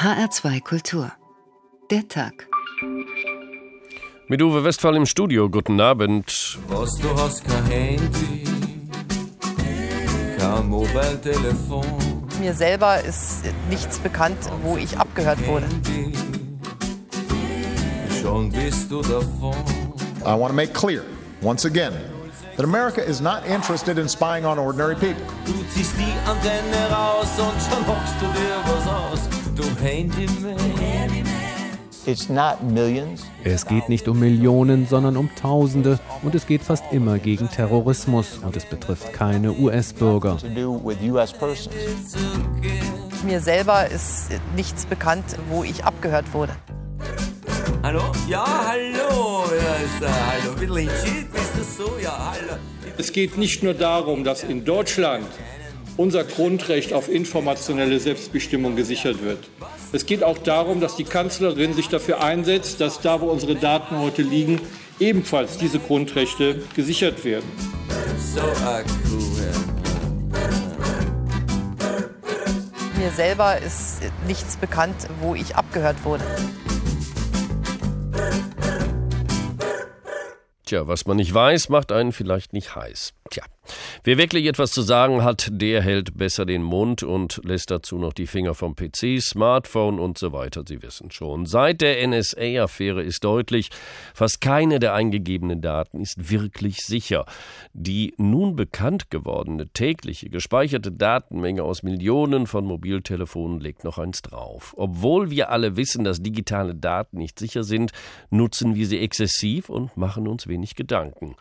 HR2 Kultur. Der Tag. Mit Uwe Westphal im Studio. Guten Abend. Was du hast kein Handy, kein Mobiltelefon. Mir selber ist nichts bekannt, wo ich abgehört wurde. Schon bist du davon. I want to make clear, once again, that America is not interested in spying on ordinary people. Du ziehst die Antenne raus und schon hockst du dir was aus. Du Handyman. It's not millions. Es geht nicht um Millionen, sondern um Tausende und es geht fast immer gegen Terrorismus und es betrifft keine US-Bürger. Mir selber ist nichts bekannt, wo ich abgehört wurde. Hallo? Ja, hallo. Ja, äh, hallo. Ist das so? Ja, hallo. Es geht nicht nur darum, dass in Deutschland unser Grundrecht auf informationelle Selbstbestimmung gesichert wird. Es geht auch darum, dass die Kanzlerin sich dafür einsetzt, dass da, wo unsere Daten heute liegen, ebenfalls diese Grundrechte gesichert werden. Mir selber ist nichts bekannt, wo ich abgehört wurde. Tja, was man nicht weiß, macht einen vielleicht nicht heiß. Tja, wer wirklich etwas zu sagen hat, der hält besser den Mund und lässt dazu noch die Finger vom PC, Smartphone und so weiter. Sie wissen schon. Seit der NSA-Affäre ist deutlich, fast keine der eingegebenen Daten ist wirklich sicher. Die nun bekannt gewordene tägliche gespeicherte Datenmenge aus Millionen von Mobiltelefonen legt noch eins drauf. Obwohl wir alle wissen, dass digitale Daten nicht sicher sind, nutzen wir sie exzessiv und machen uns wenig Gedanken.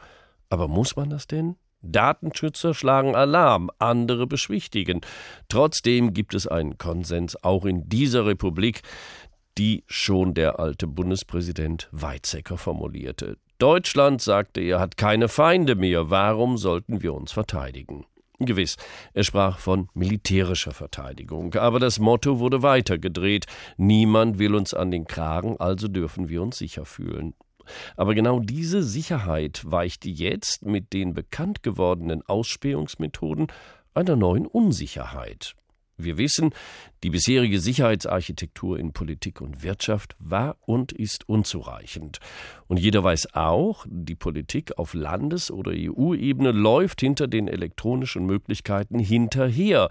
Aber muss man das denn? Datenschützer schlagen Alarm, andere beschwichtigen. Trotzdem gibt es einen Konsens auch in dieser Republik, die schon der alte Bundespräsident Weizsäcker formulierte. Deutschland, sagte er, hat keine Feinde mehr. Warum sollten wir uns verteidigen? Gewiss, er sprach von militärischer Verteidigung, aber das Motto wurde weitergedreht. Niemand will uns an den Kragen, also dürfen wir uns sicher fühlen. Aber genau diese Sicherheit weicht jetzt mit den bekannt gewordenen Ausspähungsmethoden einer neuen Unsicherheit. Wir wissen, die bisherige Sicherheitsarchitektur in Politik und Wirtschaft war und ist unzureichend. Und jeder weiß auch, die Politik auf Landes- oder EU-Ebene läuft hinter den elektronischen Möglichkeiten hinterher.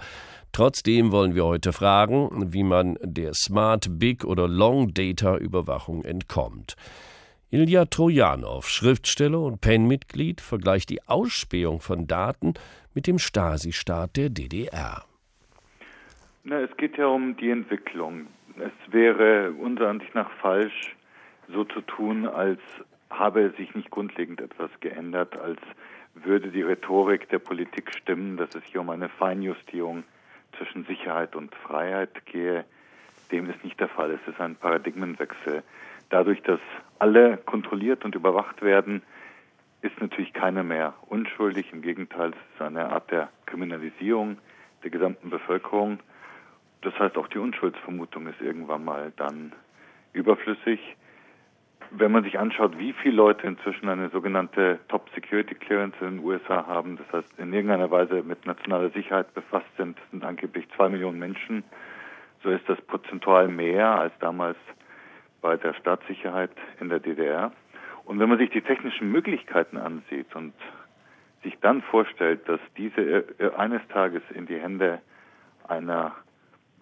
Trotzdem wollen wir heute fragen, wie man der Smart Big oder Long Data Überwachung entkommt. Ilja Trojanow, Schriftsteller und PEN-Mitglied, vergleicht die Ausspähung von Daten mit dem Stasi-Staat der DDR. Na, es geht ja um die Entwicklung. Es wäre unserer Ansicht nach falsch, so zu tun, als habe sich nicht grundlegend etwas geändert, als würde die Rhetorik der Politik stimmen, dass es hier um eine Feinjustierung zwischen Sicherheit und Freiheit gehe. Dem ist nicht der Fall. Es ist ein Paradigmenwechsel. Dadurch, dass alle kontrolliert und überwacht werden, ist natürlich keiner mehr unschuldig. Im Gegenteil, es ist eine Art der Kriminalisierung der gesamten Bevölkerung. Das heißt, auch die Unschuldsvermutung ist irgendwann mal dann überflüssig. Wenn man sich anschaut, wie viele Leute inzwischen eine sogenannte Top Security Clearance in den USA haben, das heißt in irgendeiner Weise mit nationaler Sicherheit befasst sind, sind angeblich zwei Millionen Menschen, so ist das prozentual mehr als damals bei der Staatssicherheit in der DDR. Und wenn man sich die technischen Möglichkeiten ansieht und sich dann vorstellt, dass diese eines Tages in die Hände einer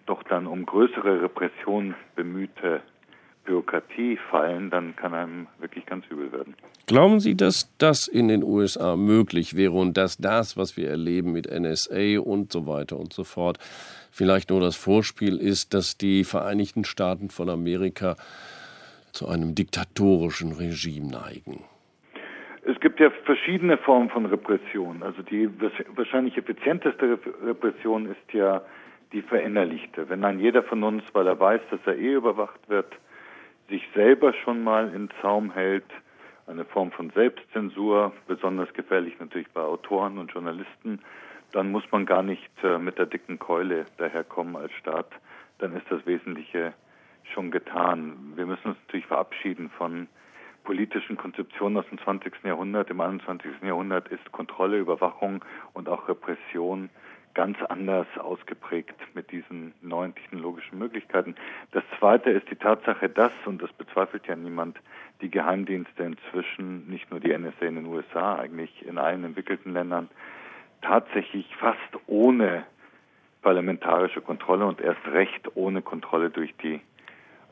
doch dann um größere Repression bemühte Bürokratie fallen, dann kann einem wirklich ganz übel werden. Glauben Sie, dass das in den USA möglich wäre und dass das, was wir erleben mit NSA und so weiter und so fort, vielleicht nur das Vorspiel ist, dass die Vereinigten Staaten von Amerika zu einem diktatorischen Regime neigen? Es gibt ja verschiedene Formen von Repression. Also die wahrscheinlich effizienteste Repression ist ja die verinnerlichte. Wenn ein jeder von uns, weil er weiß, dass er eh überwacht wird, sich selber schon mal in Zaum hält, eine Form von Selbstzensur, besonders gefährlich natürlich bei Autoren und Journalisten, dann muss man gar nicht äh, mit der dicken Keule daherkommen als Staat. Dann ist das Wesentliche schon getan. Wir müssen uns natürlich verabschieden von politischen Konzeptionen aus dem 20. Jahrhundert. Im 21. Jahrhundert ist Kontrolle, Überwachung und auch Repression ganz anders ausgeprägt mit diesen neuen technologischen Möglichkeiten. Das Zweite ist die Tatsache, dass, und das bezweifelt ja niemand, die Geheimdienste inzwischen, nicht nur die NSA in den USA, eigentlich in allen entwickelten Ländern, tatsächlich fast ohne parlamentarische Kontrolle und erst recht ohne Kontrolle durch die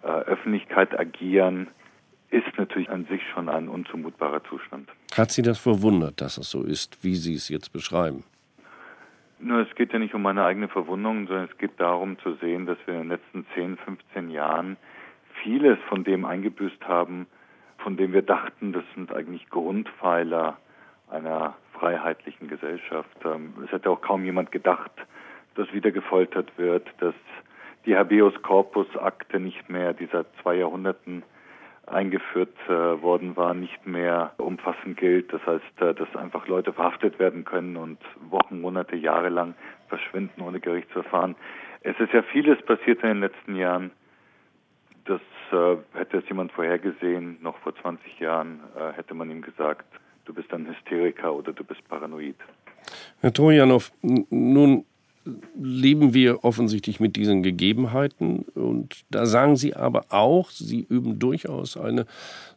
äh, Öffentlichkeit agieren, ist natürlich an sich schon ein unzumutbarer Zustand. Hat Sie das verwundert, dass es so ist, wie Sie es jetzt beschreiben? Nur es geht ja nicht um meine eigene Verwundung, sondern es geht darum zu sehen, dass wir in den letzten 10, 15 Jahren vieles von dem eingebüßt haben, von dem wir dachten, das sind eigentlich Grundpfeiler einer freiheitlichen Gesellschaft. Ähm, es hätte auch kaum jemand gedacht, dass wieder gefoltert wird, dass die Habeas Corpus Akte nicht mehr dieser zwei Jahrhunderten eingeführt äh, worden war, nicht mehr umfassend gilt. Das heißt, äh, dass einfach Leute verhaftet werden können und Wochen, Monate, Jahre lang verschwinden ohne Gerichtsverfahren. Es ist ja vieles passiert in den letzten Jahren. Das äh, hätte es jemand vorhergesehen, noch vor 20 Jahren hätte man ihm gesagt, du bist ein Hysteriker oder du bist paranoid. Herr Trojanow, nun leben wir offensichtlich mit diesen Gegebenheiten. Und da sagen Sie aber auch, Sie üben durchaus eine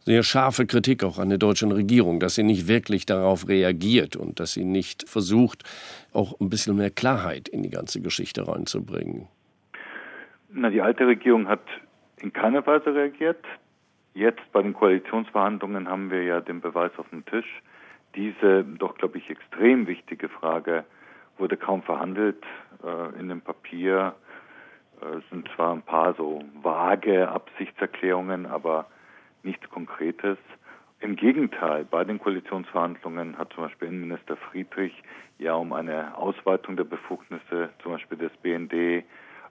sehr scharfe Kritik auch an der deutschen Regierung, dass sie nicht wirklich darauf reagiert und dass sie nicht versucht, auch ein bisschen mehr Klarheit in die ganze Geschichte reinzubringen. Na, die alte Regierung hat in keiner Weise reagiert. Jetzt bei den Koalitionsverhandlungen haben wir ja den Beweis auf dem Tisch. Diese doch, glaube ich, extrem wichtige Frage wurde kaum verhandelt. Äh, in dem Papier äh, sind zwar ein paar so vage Absichtserklärungen, aber nichts Konkretes. Im Gegenteil, bei den Koalitionsverhandlungen hat zum Beispiel Innenminister Friedrich ja um eine Ausweitung der Befugnisse, zum Beispiel des BND,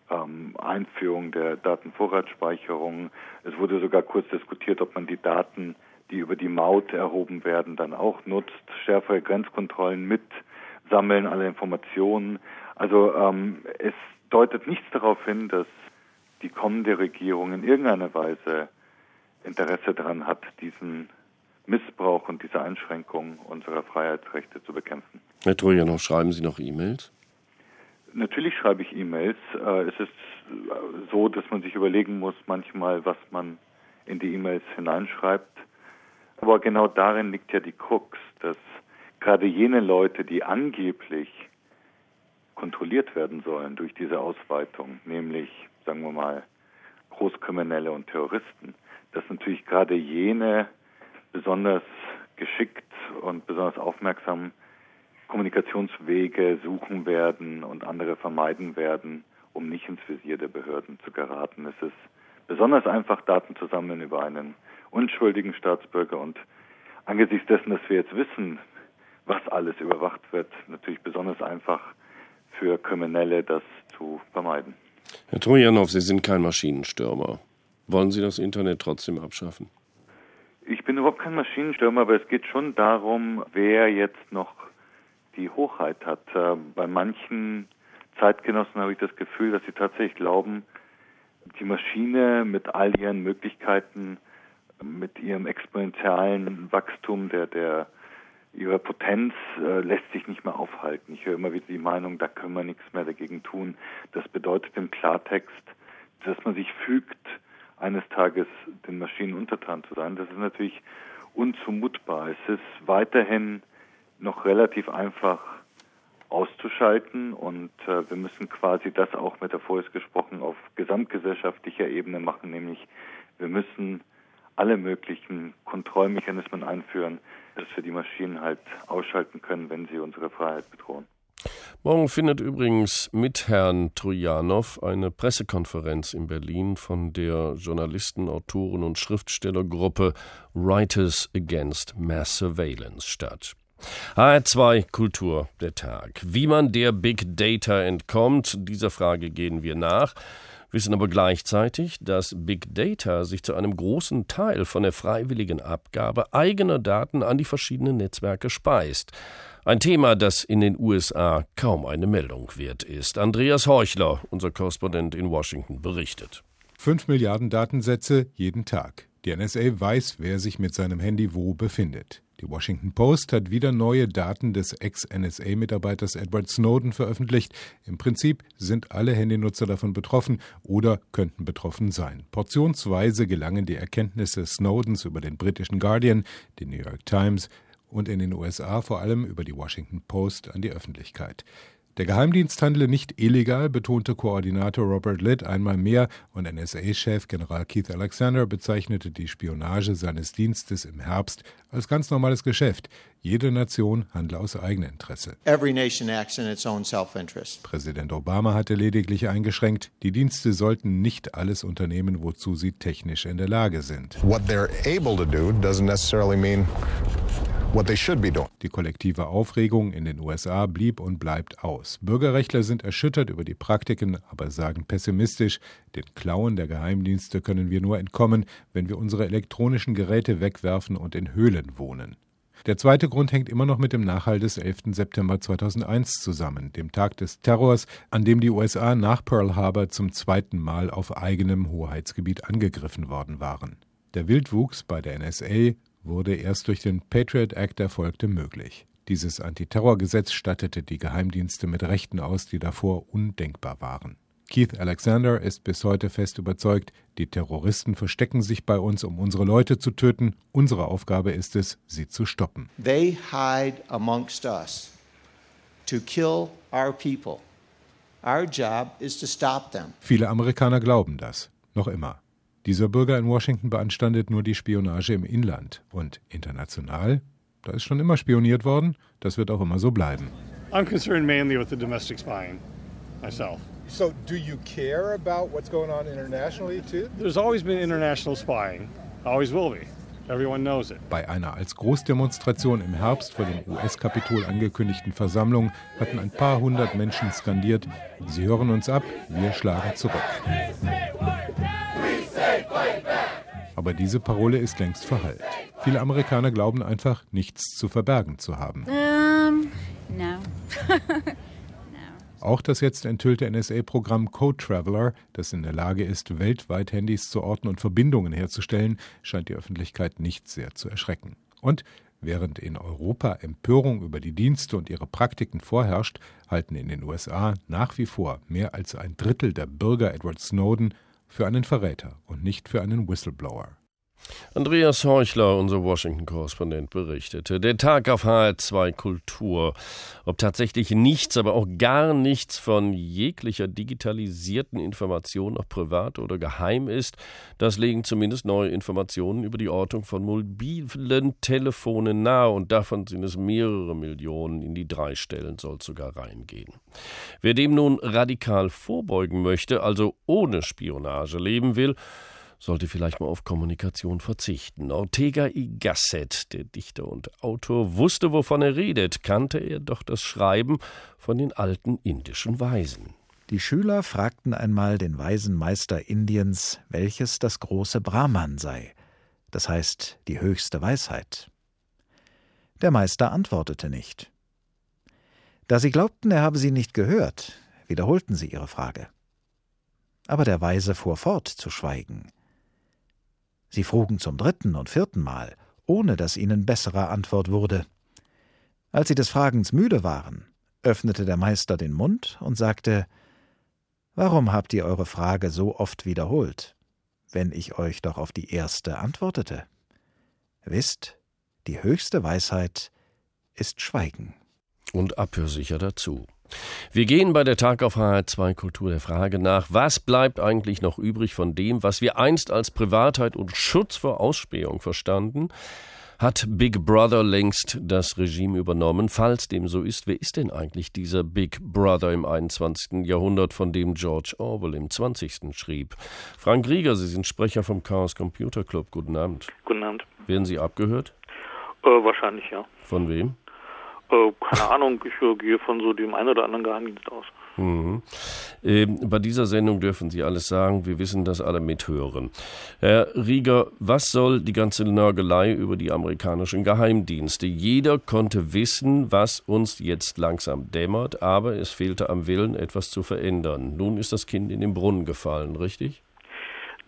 ähm, Einführung der Datenvorratsspeicherung. Es wurde sogar kurz diskutiert, ob man die Daten, die über die Maut erhoben werden, dann auch nutzt, schärfere Grenzkontrollen mit sammeln alle Informationen. Also ähm, es deutet nichts darauf hin, dass die kommende Regierung in irgendeiner Weise Interesse daran hat, diesen Missbrauch und diese Einschränkung unserer Freiheitsrechte zu bekämpfen. Herr Trojanow, schreiben Sie noch E-Mails? Natürlich schreibe ich E-Mails. Äh, es ist so, dass man sich überlegen muss manchmal, was man in die E-Mails hineinschreibt. Aber genau darin liegt ja die Krux, dass gerade jene Leute, die angeblich kontrolliert werden sollen durch diese Ausweitung, nämlich, sagen wir mal, Großkriminelle und Terroristen, dass natürlich gerade jene besonders geschickt und besonders aufmerksam Kommunikationswege suchen werden und andere vermeiden werden, um nicht ins Visier der Behörden zu geraten. Es ist besonders einfach, Daten zu sammeln über einen unschuldigen Staatsbürger und angesichts dessen, dass wir jetzt wissen, was alles überwacht wird, natürlich besonders einfach für Kriminelle, das zu vermeiden. Herr Trojanow, Sie sind kein Maschinenstürmer. Wollen Sie das Internet trotzdem abschaffen? Ich bin überhaupt kein Maschinenstürmer, aber es geht schon darum, wer jetzt noch die Hochheit hat. Äh, bei manchen Zeitgenossen habe ich das Gefühl, dass sie tatsächlich glauben, die Maschine mit all ihren Möglichkeiten, mit ihrem exponentiellen Wachstum der, der ihre Potenz äh, lässt sich nicht mehr aufhalten. Ich höre immer wieder die Meinung, da können wir nichts mehr dagegen tun. Das bedeutet im Klartext, dass man sich fügt, eines Tages den Maschinen untertan zu sein. Das ist natürlich unzumutbar. Es ist weiterhin noch relativ einfach auszuschalten und äh, wir müssen quasi das auch metaphorisch gesprochen auf gesamtgesellschaftlicher Ebene machen, nämlich wir müssen alle möglichen Kontrollmechanismen einführen, dass wir die Maschinen halt ausschalten können, wenn sie unsere Freiheit bedrohen. Morgen findet übrigens mit Herrn Trojanow eine Pressekonferenz in Berlin von der Journalisten, Autoren und Schriftstellergruppe Writers Against Mass Surveillance statt. HR2 Kultur der Tag. Wie man der Big Data entkommt, dieser Frage gehen wir nach wissen aber gleichzeitig, dass Big Data sich zu einem großen Teil von der freiwilligen Abgabe eigener Daten an die verschiedenen Netzwerke speist. Ein Thema, das in den USA kaum eine Meldung wert ist. Andreas Heuchler, unser Korrespondent in Washington, berichtet. Fünf Milliarden Datensätze jeden Tag. Die NSA weiß, wer sich mit seinem Handy wo befindet. Die Washington Post hat wieder neue Daten des Ex-NSA-Mitarbeiters Edward Snowden veröffentlicht. Im Prinzip sind alle Handynutzer davon betroffen oder könnten betroffen sein. Portionsweise gelangen die Erkenntnisse Snowdens über den britischen Guardian, den New York Times und in den USA vor allem über die Washington Post an die Öffentlichkeit. Der Geheimdienst handle nicht illegal, betonte Koordinator Robert Litt einmal mehr und NSA-Chef General Keith Alexander bezeichnete die Spionage seines Dienstes im Herbst als ganz normales Geschäft. Jede Nation handle aus eigenem Interesse. Präsident Obama hatte lediglich eingeschränkt, die Dienste sollten nicht alles unternehmen, wozu sie technisch in der Lage sind. What they're able to do doesn't necessarily mean die kollektive Aufregung in den USA blieb und bleibt aus. Bürgerrechtler sind erschüttert über die Praktiken, aber sagen pessimistisch, den Klauen der Geheimdienste können wir nur entkommen, wenn wir unsere elektronischen Geräte wegwerfen und in Höhlen wohnen. Der zweite Grund hängt immer noch mit dem Nachhall des 11. September 2001 zusammen, dem Tag des Terrors, an dem die USA nach Pearl Harbor zum zweiten Mal auf eigenem Hoheitsgebiet angegriffen worden waren. Der Wildwuchs bei der NSA wurde erst durch den Patriot Act erfolgte möglich. Dieses Antiterrorgesetz stattete die Geheimdienste mit Rechten aus, die davor undenkbar waren. Keith Alexander ist bis heute fest überzeugt, die Terroristen verstecken sich bei uns, um unsere Leute zu töten. Unsere Aufgabe ist es, sie zu stoppen. They hide amongst us to kill our people. Our job is to stop them. Viele Amerikaner glauben das, noch immer. Dieser Bürger in Washington beanstandet nur die Spionage im Inland und international. Da ist schon immer spioniert worden, das wird auch immer so bleiben. I'm concerned mainly with the domestic spying myself. So, do you care about what's going on internationally too? There's always been international spying, always will be. Everyone knows it. Bei einer als Großdemonstration im Herbst vor dem US-Kapitol angekündigten Versammlung hatten ein paar hundert Menschen skandiert: Sie hören uns ab, wir schlagen zurück. Aber diese Parole ist längst verhallt. Viele Amerikaner glauben einfach, nichts zu verbergen zu haben. Um, no. Auch das jetzt enthüllte NSA-Programm Code Traveler, das in der Lage ist, weltweit Handys zu orten und Verbindungen herzustellen, scheint die Öffentlichkeit nicht sehr zu erschrecken. Und während in Europa Empörung über die Dienste und ihre Praktiken vorherrscht, halten in den USA nach wie vor mehr als ein Drittel der Bürger Edward Snowden für einen Verräter und nicht für einen Whistleblower. Andreas Heuchler, unser Washington-Korrespondent, berichtete. Der Tag auf HR2 Kultur. Ob tatsächlich nichts, aber auch gar nichts von jeglicher digitalisierten Information, ob privat oder geheim ist, das legen zumindest neue Informationen über die Ortung von mobilen Telefonen nahe und davon sind es mehrere Millionen. In die drei Stellen soll sogar reingehen. Wer dem nun radikal vorbeugen möchte, also ohne Spionage leben will, sollte vielleicht mal auf Kommunikation verzichten. Ortega y Gasset, der Dichter und Autor, wusste, wovon er redet, kannte er doch das Schreiben von den alten indischen Weisen. Die Schüler fragten einmal den weisen Meister Indiens, welches das große Brahman sei, das heißt die höchste Weisheit. Der Meister antwortete nicht. Da sie glaubten, er habe sie nicht gehört, wiederholten sie ihre Frage. Aber der Weise fuhr fort zu schweigen. Sie frugen zum dritten und vierten Mal, ohne dass ihnen besserer Antwort wurde. Als sie des Fragens müde waren, öffnete der Meister den Mund und sagte Warum habt ihr eure Frage so oft wiederholt, wenn ich euch doch auf die erste antwortete? Wisst, die höchste Weisheit ist Schweigen. Und abhörsicher dazu. Wir gehen bei der Tag auf HR2 Kultur der Frage nach, was bleibt eigentlich noch übrig von dem, was wir einst als Privatheit und Schutz vor Ausspähung verstanden? Hat Big Brother längst das Regime übernommen? Falls dem so ist, wer ist denn eigentlich dieser Big Brother im 21. Jahrhundert, von dem George Orwell im 20. schrieb? Frank Rieger, Sie sind Sprecher vom Chaos Computer Club. Guten Abend. Guten Abend. Werden Sie abgehört? Äh, wahrscheinlich ja. Von wem? Äh, keine Ahnung, ich äh, gehe von so dem einen oder anderen Geheimdienst aus. Mhm. Ähm, bei dieser Sendung dürfen Sie alles sagen. Wir wissen, dass alle mithören. Herr Rieger, was soll die ganze Nörgelei über die amerikanischen Geheimdienste? Jeder konnte wissen, was uns jetzt langsam dämmert, aber es fehlte am Willen, etwas zu verändern. Nun ist das Kind in den Brunnen gefallen, richtig?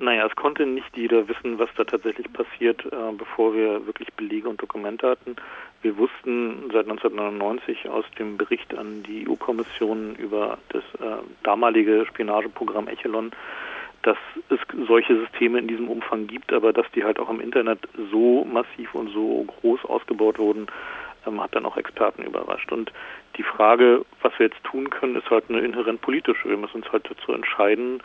Naja, es konnte nicht jeder wissen, was da tatsächlich passiert, äh, bevor wir wirklich Belege und Dokumente hatten. Wir wussten seit 1999 aus dem Bericht an die EU-Kommission über das äh, damalige Spionageprogramm Echelon, dass es solche Systeme in diesem Umfang gibt, aber dass die halt auch im Internet so massiv und so groß ausgebaut wurden, ähm, hat dann auch Experten überrascht. Und die Frage, was wir jetzt tun können, ist halt eine inhärent politische. Wir müssen uns halt dazu entscheiden,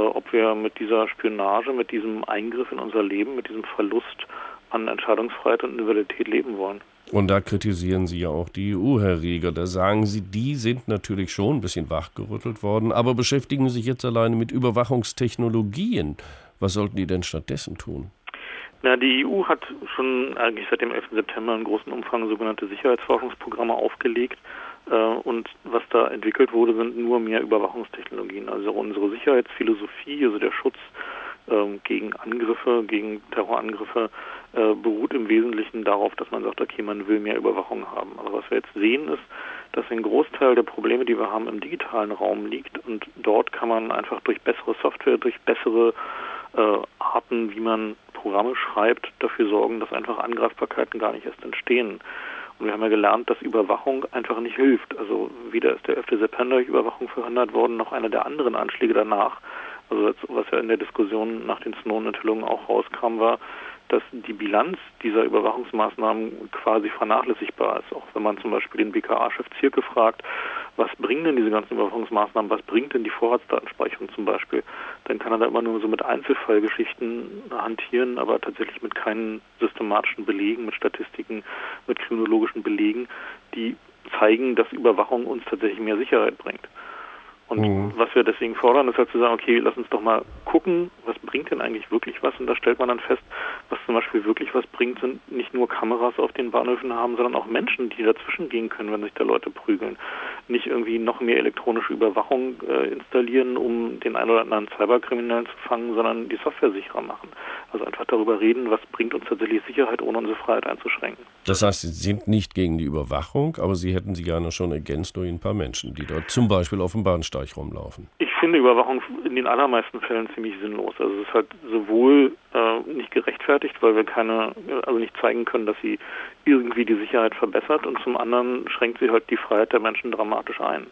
ob wir mit dieser Spionage, mit diesem Eingriff in unser Leben, mit diesem Verlust an Entscheidungsfreiheit und Individualität leben wollen. Und da kritisieren Sie ja auch die EU, Herr Rieger. Da sagen Sie, die sind natürlich schon ein bisschen wachgerüttelt worden, aber beschäftigen sich jetzt alleine mit Überwachungstechnologien. Was sollten die denn stattdessen tun? Na, die EU hat schon eigentlich seit dem 11. September in großem Umfang sogenannte Sicherheitsforschungsprogramme aufgelegt. Äh, und was da entwickelt wurde, sind nur mehr Überwachungstechnologien. Also unsere Sicherheitsphilosophie, also der Schutz ähm, gegen Angriffe, gegen Terrorangriffe, äh, beruht im Wesentlichen darauf, dass man sagt, okay, man will mehr Überwachung haben. Aber was wir jetzt sehen ist, dass ein Großteil der Probleme, die wir haben, im digitalen Raum liegt. Und dort kann man einfach durch bessere Software, durch bessere äh, Arten, wie man Programme schreibt, dafür sorgen, dass einfach Angreifbarkeiten gar nicht erst entstehen. Und wir haben ja gelernt, dass Überwachung einfach nicht hilft. Also weder ist der 11. September durch Überwachung verhindert worden, noch einer der anderen Anschläge danach. Also was ja in der Diskussion nach den Snowden-Enthüllungen auch rauskam, war, dass die Bilanz dieser Überwachungsmaßnahmen quasi vernachlässigbar ist. Auch wenn man zum Beispiel den BKA-Chef Zirke fragt, was bringen denn diese ganzen Überwachungsmaßnahmen, was bringt denn die Vorratsdatenspeicherung zum Beispiel, dann kann er da immer nur so mit Einzelfallgeschichten hantieren, aber tatsächlich mit keinen systematischen Belegen, mit Statistiken, mit kriminologischen Belegen, die zeigen, dass Überwachung uns tatsächlich mehr Sicherheit bringt. Und mhm. was wir deswegen fordern, ist halt zu sagen, okay, lass uns doch mal gucken, was bringt denn eigentlich wirklich was? Und da stellt man dann fest, was zum Beispiel wirklich was bringt, sind nicht nur Kameras auf den Bahnhöfen haben, sondern auch Menschen, die dazwischen gehen können, wenn sich da Leute prügeln. Nicht irgendwie noch mehr elektronische Überwachung äh, installieren, um den einen oder anderen Cyberkriminellen zu fangen, sondern die Software sicherer machen. Also einfach darüber reden, was bringt uns tatsächlich Sicherheit, ohne unsere Freiheit einzuschränken. Das heißt, Sie sind nicht gegen die Überwachung, aber Sie hätten sie gerne schon ergänzt durch ein paar Menschen, die dort zum Beispiel auf dem Bahnsteig rumlaufen? Ich finde Überwachung in den allermeisten Fällen ziemlich sinnlos. Also es ist halt sowohl äh, nicht gerechtfertigt, weil wir keine, also nicht zeigen können, dass sie irgendwie die Sicherheit verbessert und zum anderen schränkt sie halt die Freiheit der Menschen dramatisch ein.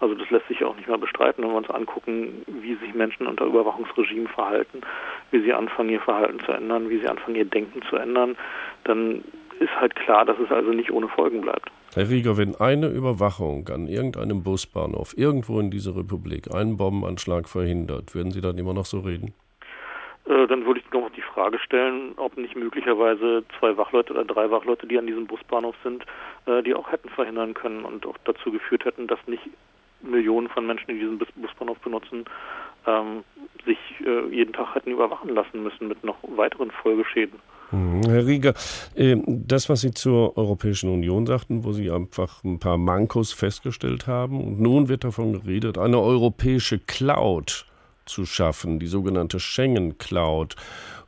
Also das lässt sich auch nicht mehr bestreiten, wenn wir uns angucken, wie sich Menschen unter Überwachungsregimen verhalten, wie sie anfangen, ihr Verhalten zu ändern, wie sie anfangen, ihr Denken zu ändern, dann ist halt klar, dass es also nicht ohne Folgen bleibt. Herr Rieger, wenn eine Überwachung an irgendeinem Busbahnhof irgendwo in dieser Republik einen Bombenanschlag verhindert, würden Sie dann immer noch so reden? Äh, dann würde ich noch die Frage stellen, ob nicht möglicherweise zwei Wachleute oder drei Wachleute, die an diesem Busbahnhof sind, äh, die auch hätten verhindern können und auch dazu geführt hätten, dass nicht Millionen von Menschen, die diesen Busbahnhof benutzen, ähm, sich äh, jeden Tag hätten überwachen lassen müssen mit noch weiteren Folgeschäden. Mhm. Herr Rieger, ähm, das, was Sie zur Europäischen Union sagten, wo Sie einfach ein paar Mankos festgestellt haben, und nun wird davon geredet, eine europäische Cloud zu schaffen, die sogenannte Schengen Cloud.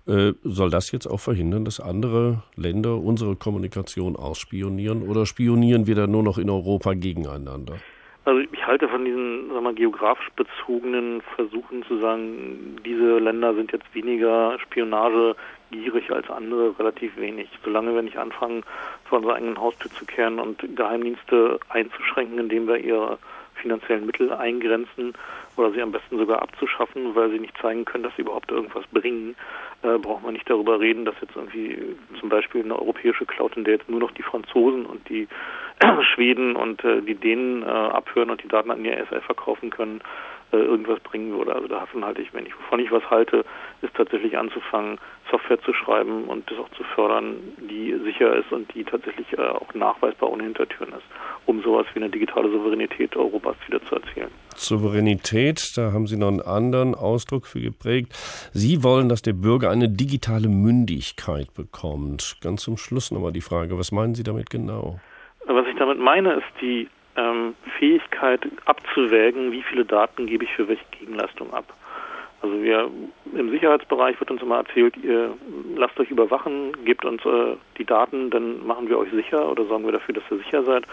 Äh, soll das jetzt auch verhindern, dass andere Länder unsere Kommunikation ausspionieren oder spionieren wir da nur noch in Europa gegeneinander? Also ich halte von diesen sagen wir, geografisch bezogenen Versuchen zu sagen, diese Länder sind jetzt weniger spionagegierig als andere relativ wenig. Solange wir nicht anfangen, vor unserer eigenen Haustür zu kehren und Geheimdienste einzuschränken, indem wir ihre finanziellen Mittel eingrenzen oder sie am besten sogar abzuschaffen, weil sie nicht zeigen können, dass sie überhaupt irgendwas bringen, äh, braucht man nicht darüber reden, dass jetzt irgendwie zum Beispiel eine europäische Cloud, in der jetzt nur noch die Franzosen und die Schweden und äh, die Dänen äh, abhören und die Daten an die ISL verkaufen können, irgendwas bringen würde. Also davon halte ich, wenn ich, wovon ich was halte, ist tatsächlich anzufangen, Software zu schreiben und das auch zu fördern, die sicher ist und die tatsächlich äh, auch nachweisbar ohne Hintertüren ist, um sowas wie eine digitale Souveränität Europas wieder zu erzielen. Souveränität, da haben Sie noch einen anderen Ausdruck für geprägt. Sie wollen, dass der Bürger eine digitale Mündigkeit bekommt. Ganz zum Schluss nochmal die Frage, was meinen Sie damit genau? Was ich damit meine, ist die ähm, Fähigkeit abzuwägen, wie viele Daten gebe ich für welche Gegenleistung ab. Also wir im Sicherheitsbereich wird uns immer erzählt, ihr lasst euch überwachen, gebt uns äh, die Daten, dann machen wir euch sicher oder sorgen wir dafür, dass ihr sicher seid.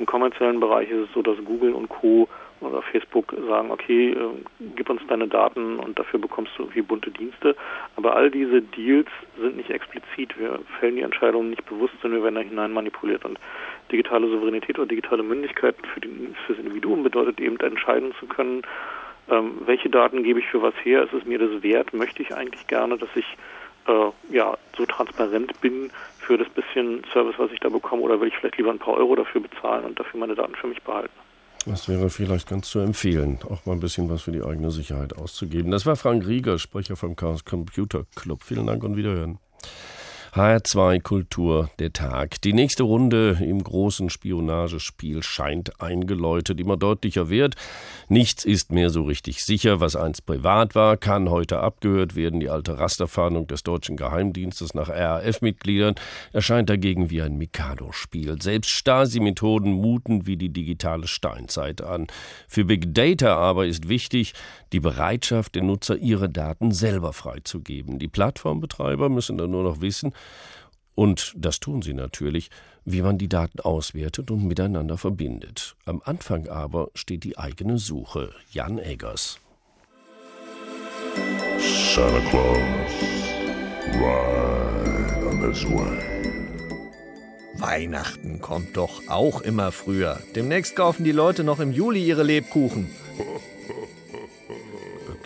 Im kommerziellen Bereich ist es so, dass Google und Co. oder Facebook sagen, okay, äh, gib uns deine Daten und dafür bekommst du irgendwie bunte Dienste. Aber all diese Deals sind nicht explizit. Wir fällen die Entscheidungen nicht bewusst, sondern wir werden da hinein manipuliert. Und digitale Souveränität oder digitale Mündigkeit für, den, für das Individuum bedeutet eben entscheiden zu können, ähm, welche Daten gebe ich für was her, ist es mir das wert, möchte ich eigentlich gerne, dass ich äh, ja, so transparent bin für das bisschen Service, was ich da bekomme, oder will ich vielleicht lieber ein paar Euro dafür bezahlen und dafür meine Daten für mich behalten? Das wäre vielleicht ganz zu empfehlen, auch mal ein bisschen was für die eigene Sicherheit auszugeben. Das war Frank Rieger, Sprecher vom Chaos Computer Club. Vielen Dank und Wiederhören. HR2 Kultur der Tag. Die nächste Runde im großen Spionagespiel scheint eingeläutet. Immer deutlicher wird, nichts ist mehr so richtig sicher. Was einst privat war, kann heute abgehört werden. Die alte Rasterfahndung des deutschen Geheimdienstes nach RAF-Mitgliedern erscheint dagegen wie ein Mikado-Spiel. Selbst Stasi-Methoden muten wie die digitale Steinzeit an. Für Big Data aber ist wichtig, die Bereitschaft, den Nutzer ihre Daten selber freizugeben. Die Plattformbetreiber müssen dann nur noch wissen, und das tun sie natürlich, wie man die Daten auswertet und miteinander verbindet. Am Anfang aber steht die eigene Suche. Jan Eggers. Santa Claus, right on this way. Weihnachten kommt doch auch immer früher. Demnächst kaufen die Leute noch im Juli ihre Lebkuchen.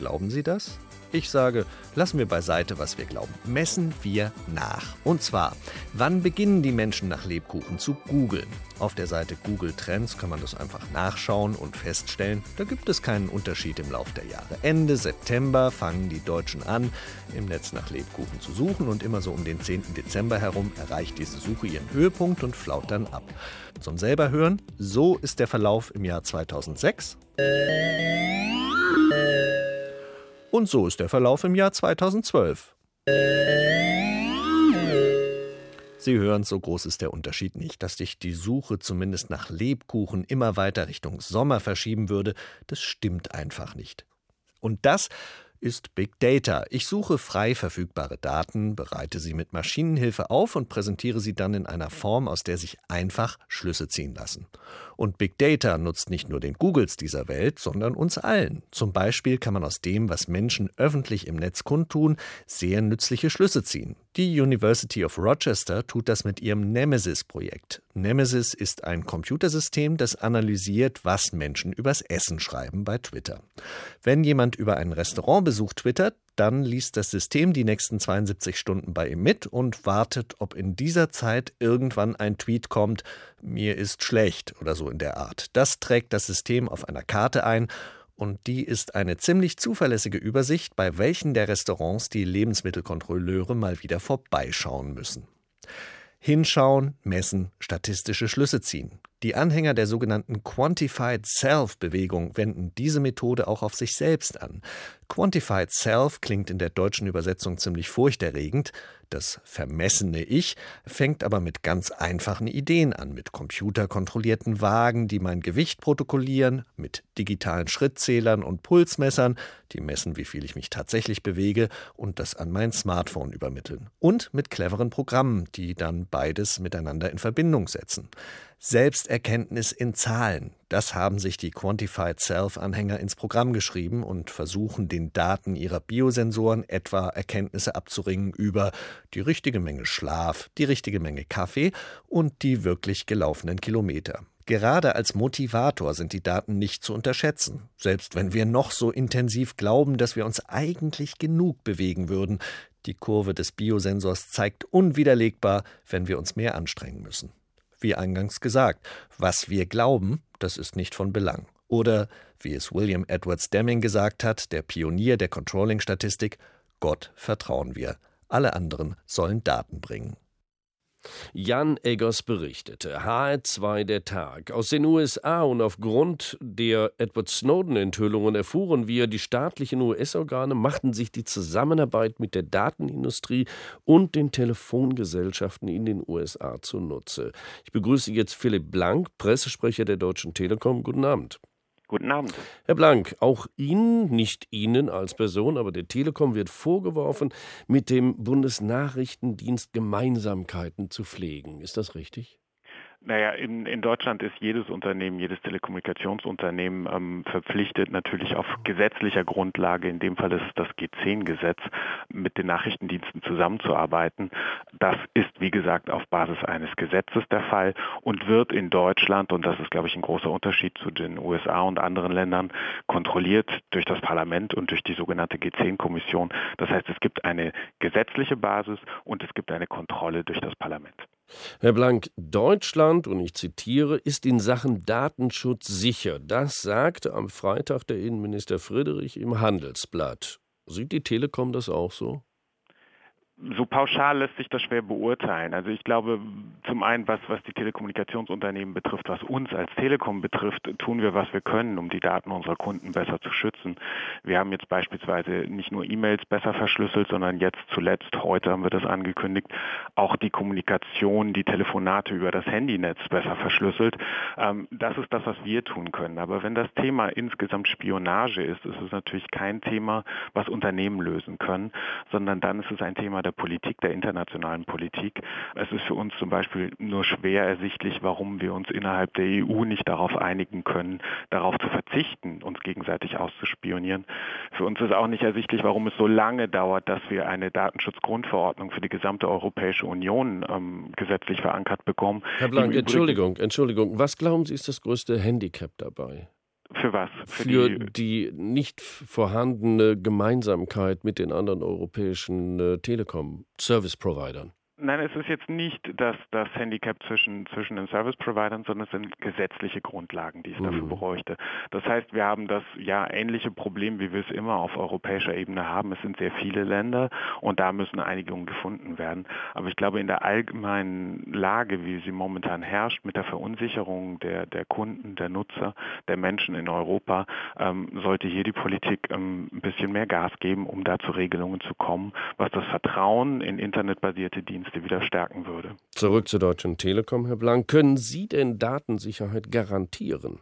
Glauben Sie das? Ich sage, lassen wir beiseite, was wir glauben. Messen wir nach. Und zwar, wann beginnen die Menschen nach Lebkuchen zu googeln? Auf der Seite Google Trends kann man das einfach nachschauen und feststellen, da gibt es keinen Unterschied im Lauf der Jahre. Ende September fangen die Deutschen an, im Netz nach Lebkuchen zu suchen und immer so um den 10. Dezember herum erreicht diese Suche ihren Höhepunkt und flaut dann ab. Zum selber hören, so ist der Verlauf im Jahr 2006. Und so ist der Verlauf im Jahr 2012. Sie hören, so groß ist der Unterschied nicht. Dass sich die Suche zumindest nach Lebkuchen immer weiter Richtung Sommer verschieben würde, das stimmt einfach nicht. Und das ist Big Data. Ich suche frei verfügbare Daten, bereite sie mit Maschinenhilfe auf und präsentiere sie dann in einer Form, aus der sich einfach Schlüsse ziehen lassen. Und Big Data nutzt nicht nur den Googles dieser Welt, sondern uns allen. Zum Beispiel kann man aus dem, was Menschen öffentlich im Netz kundtun, sehr nützliche Schlüsse ziehen. Die University of Rochester tut das mit ihrem Nemesis-Projekt. Nemesis ist ein Computersystem, das analysiert, was Menschen übers Essen schreiben bei Twitter. Wenn jemand über einen Restaurantbesuch twittert, dann liest das System die nächsten 72 Stunden bei ihm mit und wartet, ob in dieser Zeit irgendwann ein Tweet kommt, mir ist schlecht oder so in der Art. Das trägt das System auf einer Karte ein und die ist eine ziemlich zuverlässige Übersicht, bei welchen der Restaurants die Lebensmittelkontrolleure mal wieder vorbeischauen müssen. Hinschauen, messen, statistische Schlüsse ziehen. Die Anhänger der sogenannten Quantified Self-Bewegung wenden diese Methode auch auf sich selbst an. Quantified Self klingt in der deutschen Übersetzung ziemlich furchterregend. Das vermessene Ich fängt aber mit ganz einfachen Ideen an, mit computerkontrollierten Wagen, die mein Gewicht protokollieren, mit digitalen Schrittzählern und Pulsmessern, die messen, wie viel ich mich tatsächlich bewege und das an mein Smartphone übermitteln. Und mit cleveren Programmen, die dann beides miteinander in Verbindung setzen. Selbsterkenntnis in Zahlen. Das haben sich die Quantified Self-Anhänger ins Programm geschrieben und versuchen den Daten ihrer Biosensoren etwa Erkenntnisse abzuringen über die richtige Menge Schlaf, die richtige Menge Kaffee und die wirklich gelaufenen Kilometer. Gerade als Motivator sind die Daten nicht zu unterschätzen, selbst wenn wir noch so intensiv glauben, dass wir uns eigentlich genug bewegen würden. Die Kurve des Biosensors zeigt unwiderlegbar, wenn wir uns mehr anstrengen müssen. Wie eingangs gesagt, was wir glauben, das ist nicht von Belang. Oder, wie es William Edwards Deming gesagt hat, der Pionier der Controlling-Statistik, Gott vertrauen wir. Alle anderen sollen Daten bringen. Jan Eggers berichtete, HR2 der Tag. Aus den USA und aufgrund der Edward Snowden-Enthüllungen erfuhren wir, die staatlichen US-Organe machten sich die Zusammenarbeit mit der Datenindustrie und den Telefongesellschaften in den USA zunutze. Ich begrüße jetzt Philipp Blank, Pressesprecher der Deutschen Telekom. Guten Abend. Guten Abend. Herr Blank, auch Ihnen, nicht Ihnen als Person, aber der Telekom wird vorgeworfen, mit dem Bundesnachrichtendienst Gemeinsamkeiten zu pflegen. Ist das richtig? Naja, in, in Deutschland ist jedes Unternehmen, jedes Telekommunikationsunternehmen ähm, verpflichtet, natürlich auf gesetzlicher Grundlage, in dem Fall ist es das G10-Gesetz, mit den Nachrichtendiensten zusammenzuarbeiten. Das ist, wie gesagt, auf Basis eines Gesetzes der Fall und wird in Deutschland, und das ist, glaube ich, ein großer Unterschied zu den USA und anderen Ländern, kontrolliert durch das Parlament und durch die sogenannte G10-Kommission. Das heißt, es gibt eine gesetzliche Basis und es gibt eine Kontrolle durch das Parlament. Herr Blank, Deutschland, und ich zitiere, ist in Sachen Datenschutz sicher. Das sagte am Freitag der Innenminister Friedrich im Handelsblatt. Sieht die Telekom das auch so? So pauschal lässt sich das schwer beurteilen. Also ich glaube, zum einen, was, was die Telekommunikationsunternehmen betrifft, was uns als Telekom betrifft, tun wir, was wir können, um die Daten unserer Kunden besser zu schützen. Wir haben jetzt beispielsweise nicht nur E-Mails besser verschlüsselt, sondern jetzt zuletzt, heute haben wir das angekündigt, auch die Kommunikation, die Telefonate über das Handynetz besser verschlüsselt. Ähm, das ist das, was wir tun können. Aber wenn das Thema insgesamt Spionage ist, ist es natürlich kein Thema, was Unternehmen lösen können, sondern dann ist es ein Thema der der Politik, der internationalen Politik. Es ist für uns zum Beispiel nur schwer ersichtlich, warum wir uns innerhalb der EU nicht darauf einigen können, darauf zu verzichten, uns gegenseitig auszuspionieren. Für uns ist auch nicht ersichtlich, warum es so lange dauert, dass wir eine Datenschutzgrundverordnung für die gesamte Europäische Union ähm, gesetzlich verankert bekommen. Herr Blank, Entschuldigung, Entschuldigung. Was glauben Sie ist das größte Handicap dabei? Für was? Für, Für die, die, nicht vorhandene Gemeinsamkeit mit den anderen europäischen äh, Telekom-Service-Providern. Nein, es ist jetzt nicht das, das Handicap zwischen, zwischen den Service-Providern, sondern es sind gesetzliche Grundlagen, die es mhm. dafür bräuchte. Das heißt, wir haben das ja ähnliche Problem, wie wir es immer auf europäischer Ebene haben. Es sind sehr viele Länder und da müssen Einigungen gefunden werden. Aber ich glaube, in der allgemeinen Lage, wie sie momentan herrscht, mit der Verunsicherung der, der Kunden, der Nutzer, der Menschen in Europa, ähm, sollte hier die Politik ähm, ein bisschen mehr Gas geben, um da zu Regelungen zu kommen, was das Vertrauen in internetbasierte Dienste Dienste wieder stärken würde. Zurück zur Deutschen Telekom, Herr Blank. Können Sie denn Datensicherheit garantieren?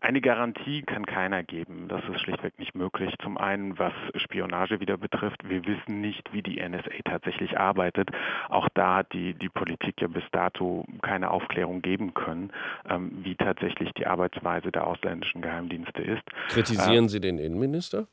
Eine Garantie kann keiner geben. Das ist schlichtweg nicht möglich. Zum einen, was Spionage wieder betrifft. Wir wissen nicht, wie die NSA tatsächlich arbeitet. Auch da hat die, die Politik ja bis dato keine Aufklärung geben können, ähm, wie tatsächlich die Arbeitsweise der ausländischen Geheimdienste ist. Kritisieren äh, Sie den Innenminister?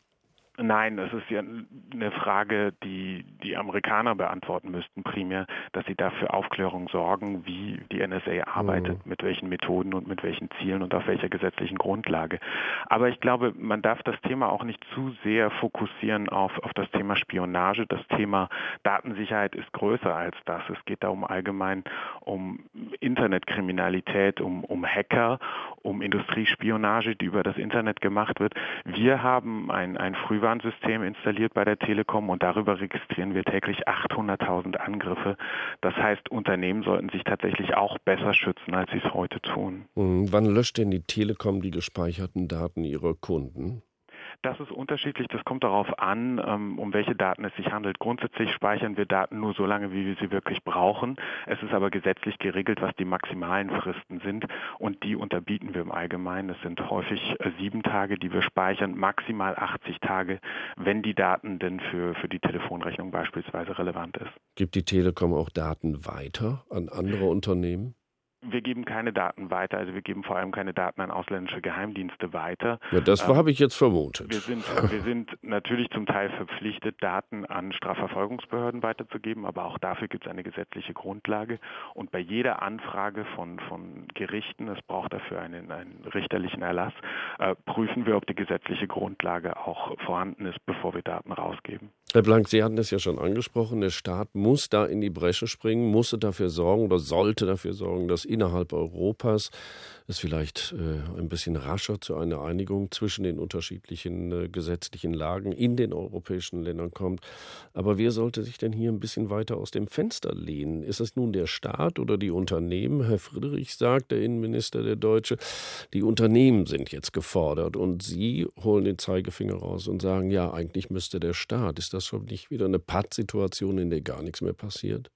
Nein, das ist ja eine Frage, die die Amerikaner beantworten müssten primär, dass sie dafür Aufklärung sorgen, wie die NSA arbeitet, mhm. mit welchen Methoden und mit welchen Zielen und auf welcher gesetzlichen Grundlage. Aber ich glaube, man darf das Thema auch nicht zu sehr fokussieren auf, auf das Thema Spionage. Das Thema Datensicherheit ist größer als das. Es geht da um allgemein um Internetkriminalität, um, um Hacker, um Industriespionage, die über das Internet gemacht wird. Wir haben ein, ein früh Frühwarnsystem installiert bei der Telekom und darüber registrieren wir täglich 800.000 Angriffe. Das heißt, Unternehmen sollten sich tatsächlich auch besser schützen, als sie es heute tun. Hm, wann löscht denn die Telekom die gespeicherten Daten ihrer Kunden? Das ist unterschiedlich. Das kommt darauf an, ähm, um welche Daten es sich handelt. Grundsätzlich speichern wir Daten nur so lange, wie wir sie wirklich brauchen. Es ist aber gesetzlich geregelt, was die maximalen Fristen sind. Und die unterbieten wir im Allgemeinen. Es sind häufig äh, sieben Tage, die wir speichern, maximal 80 Tage, wenn die Daten denn für, für die Telefonrechnung beispielsweise relevant ist. Gibt die Telekom auch Daten weiter an andere Unternehmen? Wir geben keine Daten weiter, also wir geben vor allem keine Daten an ausländische Geheimdienste weiter. Ja, das ähm, habe ich jetzt vermutet. Wir sind, wir sind natürlich zum Teil verpflichtet, Daten an Strafverfolgungsbehörden weiterzugeben, aber auch dafür gibt es eine gesetzliche Grundlage. Und bei jeder Anfrage von, von Gerichten, es braucht dafür einen, einen richterlichen Erlass, äh, prüfen wir, ob die gesetzliche Grundlage auch vorhanden ist, bevor wir Daten rausgeben. Herr Blank, Sie hatten es ja schon angesprochen, der Staat muss da in die Bresche springen, musste dafür sorgen oder sollte dafür sorgen, dass innerhalb Europas es vielleicht äh, ein bisschen rascher zu einer Einigung zwischen den unterschiedlichen äh, gesetzlichen Lagen in den europäischen Ländern kommt. Aber wer sollte sich denn hier ein bisschen weiter aus dem Fenster lehnen? Ist es nun der Staat oder die Unternehmen? Herr Friedrich sagt, der Innenminister der Deutsche, die Unternehmen sind jetzt gefordert und Sie holen den Zeigefinger raus und sagen, ja, eigentlich müsste der Staat. Ist das schon nicht wieder eine Pattsituation, in der gar nichts mehr passiert?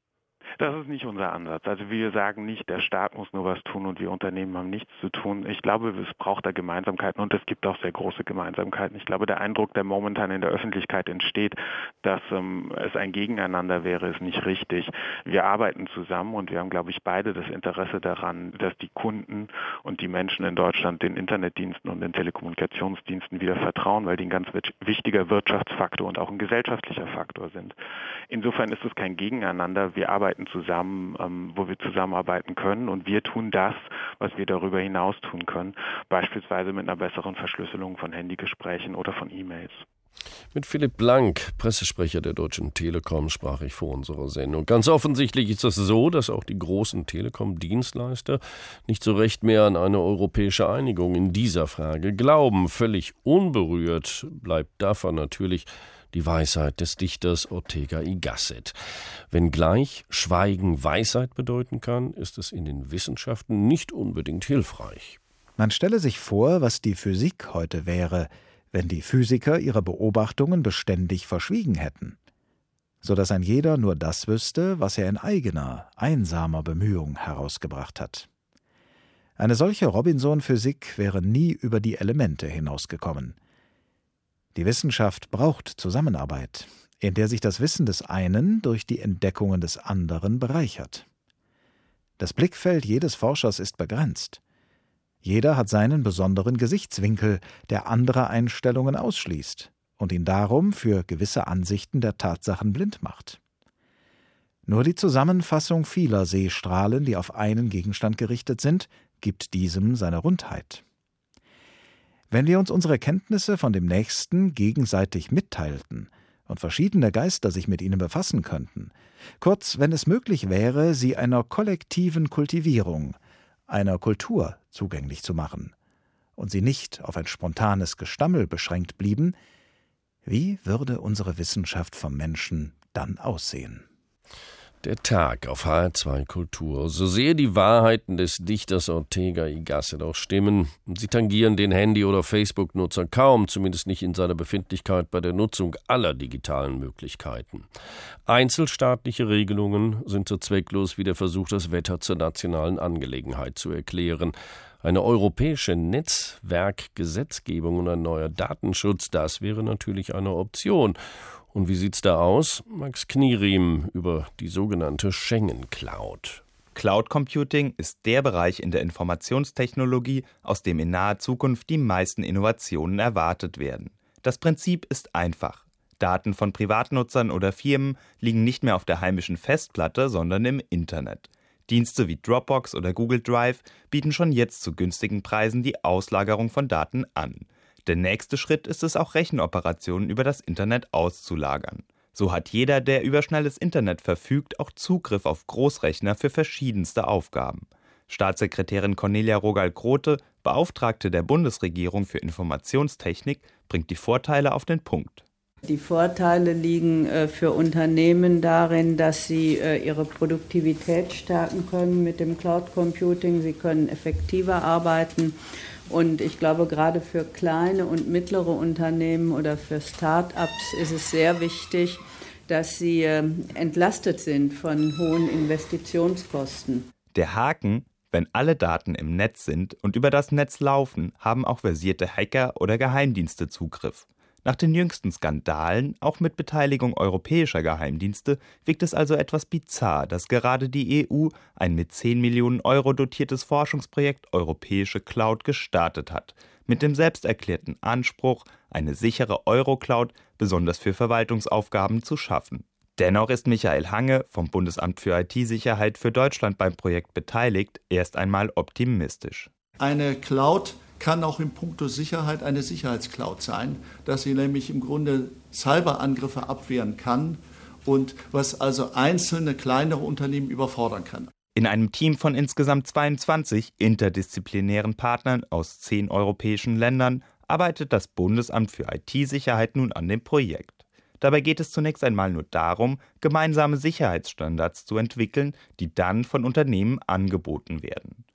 Das ist nicht unser Ansatz. Also wir sagen nicht, der Staat muss nur was tun und wir Unternehmen haben nichts zu tun. Ich glaube, es braucht da Gemeinsamkeiten und es gibt auch sehr große Gemeinsamkeiten. Ich glaube, der Eindruck, der momentan in der Öffentlichkeit entsteht, dass ähm, es ein Gegeneinander wäre, ist nicht richtig. Wir arbeiten zusammen und wir haben, glaube ich, beide das Interesse daran, dass die Kunden und die Menschen in Deutschland den Internetdiensten und den Telekommunikationsdiensten wieder vertrauen, weil die ein ganz wichtiger Wirtschaftsfaktor und auch ein gesellschaftlicher Faktor sind. Insofern ist es kein Gegeneinander. Wir arbeiten zusammen, ähm, wo wir zusammenarbeiten können und wir tun das, was wir darüber hinaus tun können, beispielsweise mit einer besseren Verschlüsselung von Handygesprächen oder von E-Mails. Mit Philipp Blank, Pressesprecher der Deutschen Telekom, sprach ich vor unserer Sendung. Ganz offensichtlich ist es das so, dass auch die großen Telekom-Dienstleister nicht so recht mehr an eine europäische Einigung in dieser Frage glauben. Völlig unberührt bleibt davon natürlich die Weisheit des Dichters Ortega y Gasset. Wenngleich Schweigen Weisheit bedeuten kann, ist es in den Wissenschaften nicht unbedingt hilfreich. Man stelle sich vor, was die Physik heute wäre, wenn die Physiker ihre Beobachtungen beständig verschwiegen hätten, so dass ein jeder nur das wüsste, was er in eigener, einsamer Bemühung herausgebracht hat. Eine solche Robinson-Physik wäre nie über die Elemente hinausgekommen. Die Wissenschaft braucht Zusammenarbeit, in der sich das Wissen des einen durch die Entdeckungen des anderen bereichert. Das Blickfeld jedes Forschers ist begrenzt. Jeder hat seinen besonderen Gesichtswinkel, der andere Einstellungen ausschließt und ihn darum für gewisse Ansichten der Tatsachen blind macht. Nur die Zusammenfassung vieler Sehstrahlen, die auf einen Gegenstand gerichtet sind, gibt diesem seine Rundheit. Wenn wir uns unsere Kenntnisse von dem Nächsten gegenseitig mitteilten und verschiedene Geister sich mit ihnen befassen könnten, kurz, wenn es möglich wäre, sie einer kollektiven Kultivierung, einer Kultur zugänglich zu machen, und sie nicht auf ein spontanes Gestammel beschränkt blieben, wie würde unsere Wissenschaft vom Menschen dann aussehen? Der Tag auf HR2 Kultur. So sehr die Wahrheiten des Dichters Ortega y Gasset auch stimmen, sie tangieren den Handy- oder Facebook-Nutzer kaum, zumindest nicht in seiner Befindlichkeit bei der Nutzung aller digitalen Möglichkeiten. Einzelstaatliche Regelungen sind so zwecklos wie der Versuch, das Wetter zur nationalen Angelegenheit zu erklären. Eine europäische Netzwerkgesetzgebung und ein neuer Datenschutz, das wäre natürlich eine Option. Und wie sieht's da aus? Max Knierim über die sogenannte Schengen Cloud. Cloud Computing ist der Bereich in der Informationstechnologie, aus dem in naher Zukunft die meisten Innovationen erwartet werden. Das Prinzip ist einfach. Daten von Privatnutzern oder Firmen liegen nicht mehr auf der heimischen Festplatte, sondern im Internet. Dienste wie Dropbox oder Google Drive bieten schon jetzt zu günstigen Preisen die Auslagerung von Daten an. Der nächste Schritt ist es auch Rechenoperationen über das Internet auszulagern. So hat jeder, der über schnelles Internet verfügt, auch Zugriff auf Großrechner für verschiedenste Aufgaben. Staatssekretärin Cornelia Rogal-Grote, Beauftragte der Bundesregierung für Informationstechnik, bringt die Vorteile auf den Punkt. Die Vorteile liegen äh, für Unternehmen darin, dass sie äh, ihre Produktivität stärken können mit dem Cloud Computing. Sie können effektiver arbeiten und ich glaube, gerade für kleine und mittlere Unternehmen oder für Start-ups ist es sehr wichtig, dass sie ähm, entlastet sind von hohen Investitionskosten. Der Haken, wenn alle Daten im Netz sind und über das Netz laufen, haben auch versierte Hacker oder Geheimdienste Zugriff. Nach den jüngsten Skandalen, auch mit Beteiligung europäischer Geheimdienste, wirkt es also etwas bizarr, dass gerade die EU ein mit 10 Millionen Euro dotiertes Forschungsprojekt Europäische Cloud gestartet hat, mit dem selbsterklärten Anspruch, eine sichere Eurocloud besonders für Verwaltungsaufgaben zu schaffen. Dennoch ist Michael Hange vom Bundesamt für IT-Sicherheit für Deutschland beim Projekt beteiligt erst einmal optimistisch. Eine Cloud kann auch in puncto Sicherheit eine Sicherheitscloud sein, dass sie nämlich im Grunde Cyberangriffe abwehren kann und was also einzelne kleinere Unternehmen überfordern kann. In einem Team von insgesamt 22 interdisziplinären Partnern aus zehn europäischen Ländern arbeitet das Bundesamt für IT-Sicherheit nun an dem Projekt. Dabei geht es zunächst einmal nur darum, gemeinsame Sicherheitsstandards zu entwickeln, die dann von Unternehmen angeboten werden.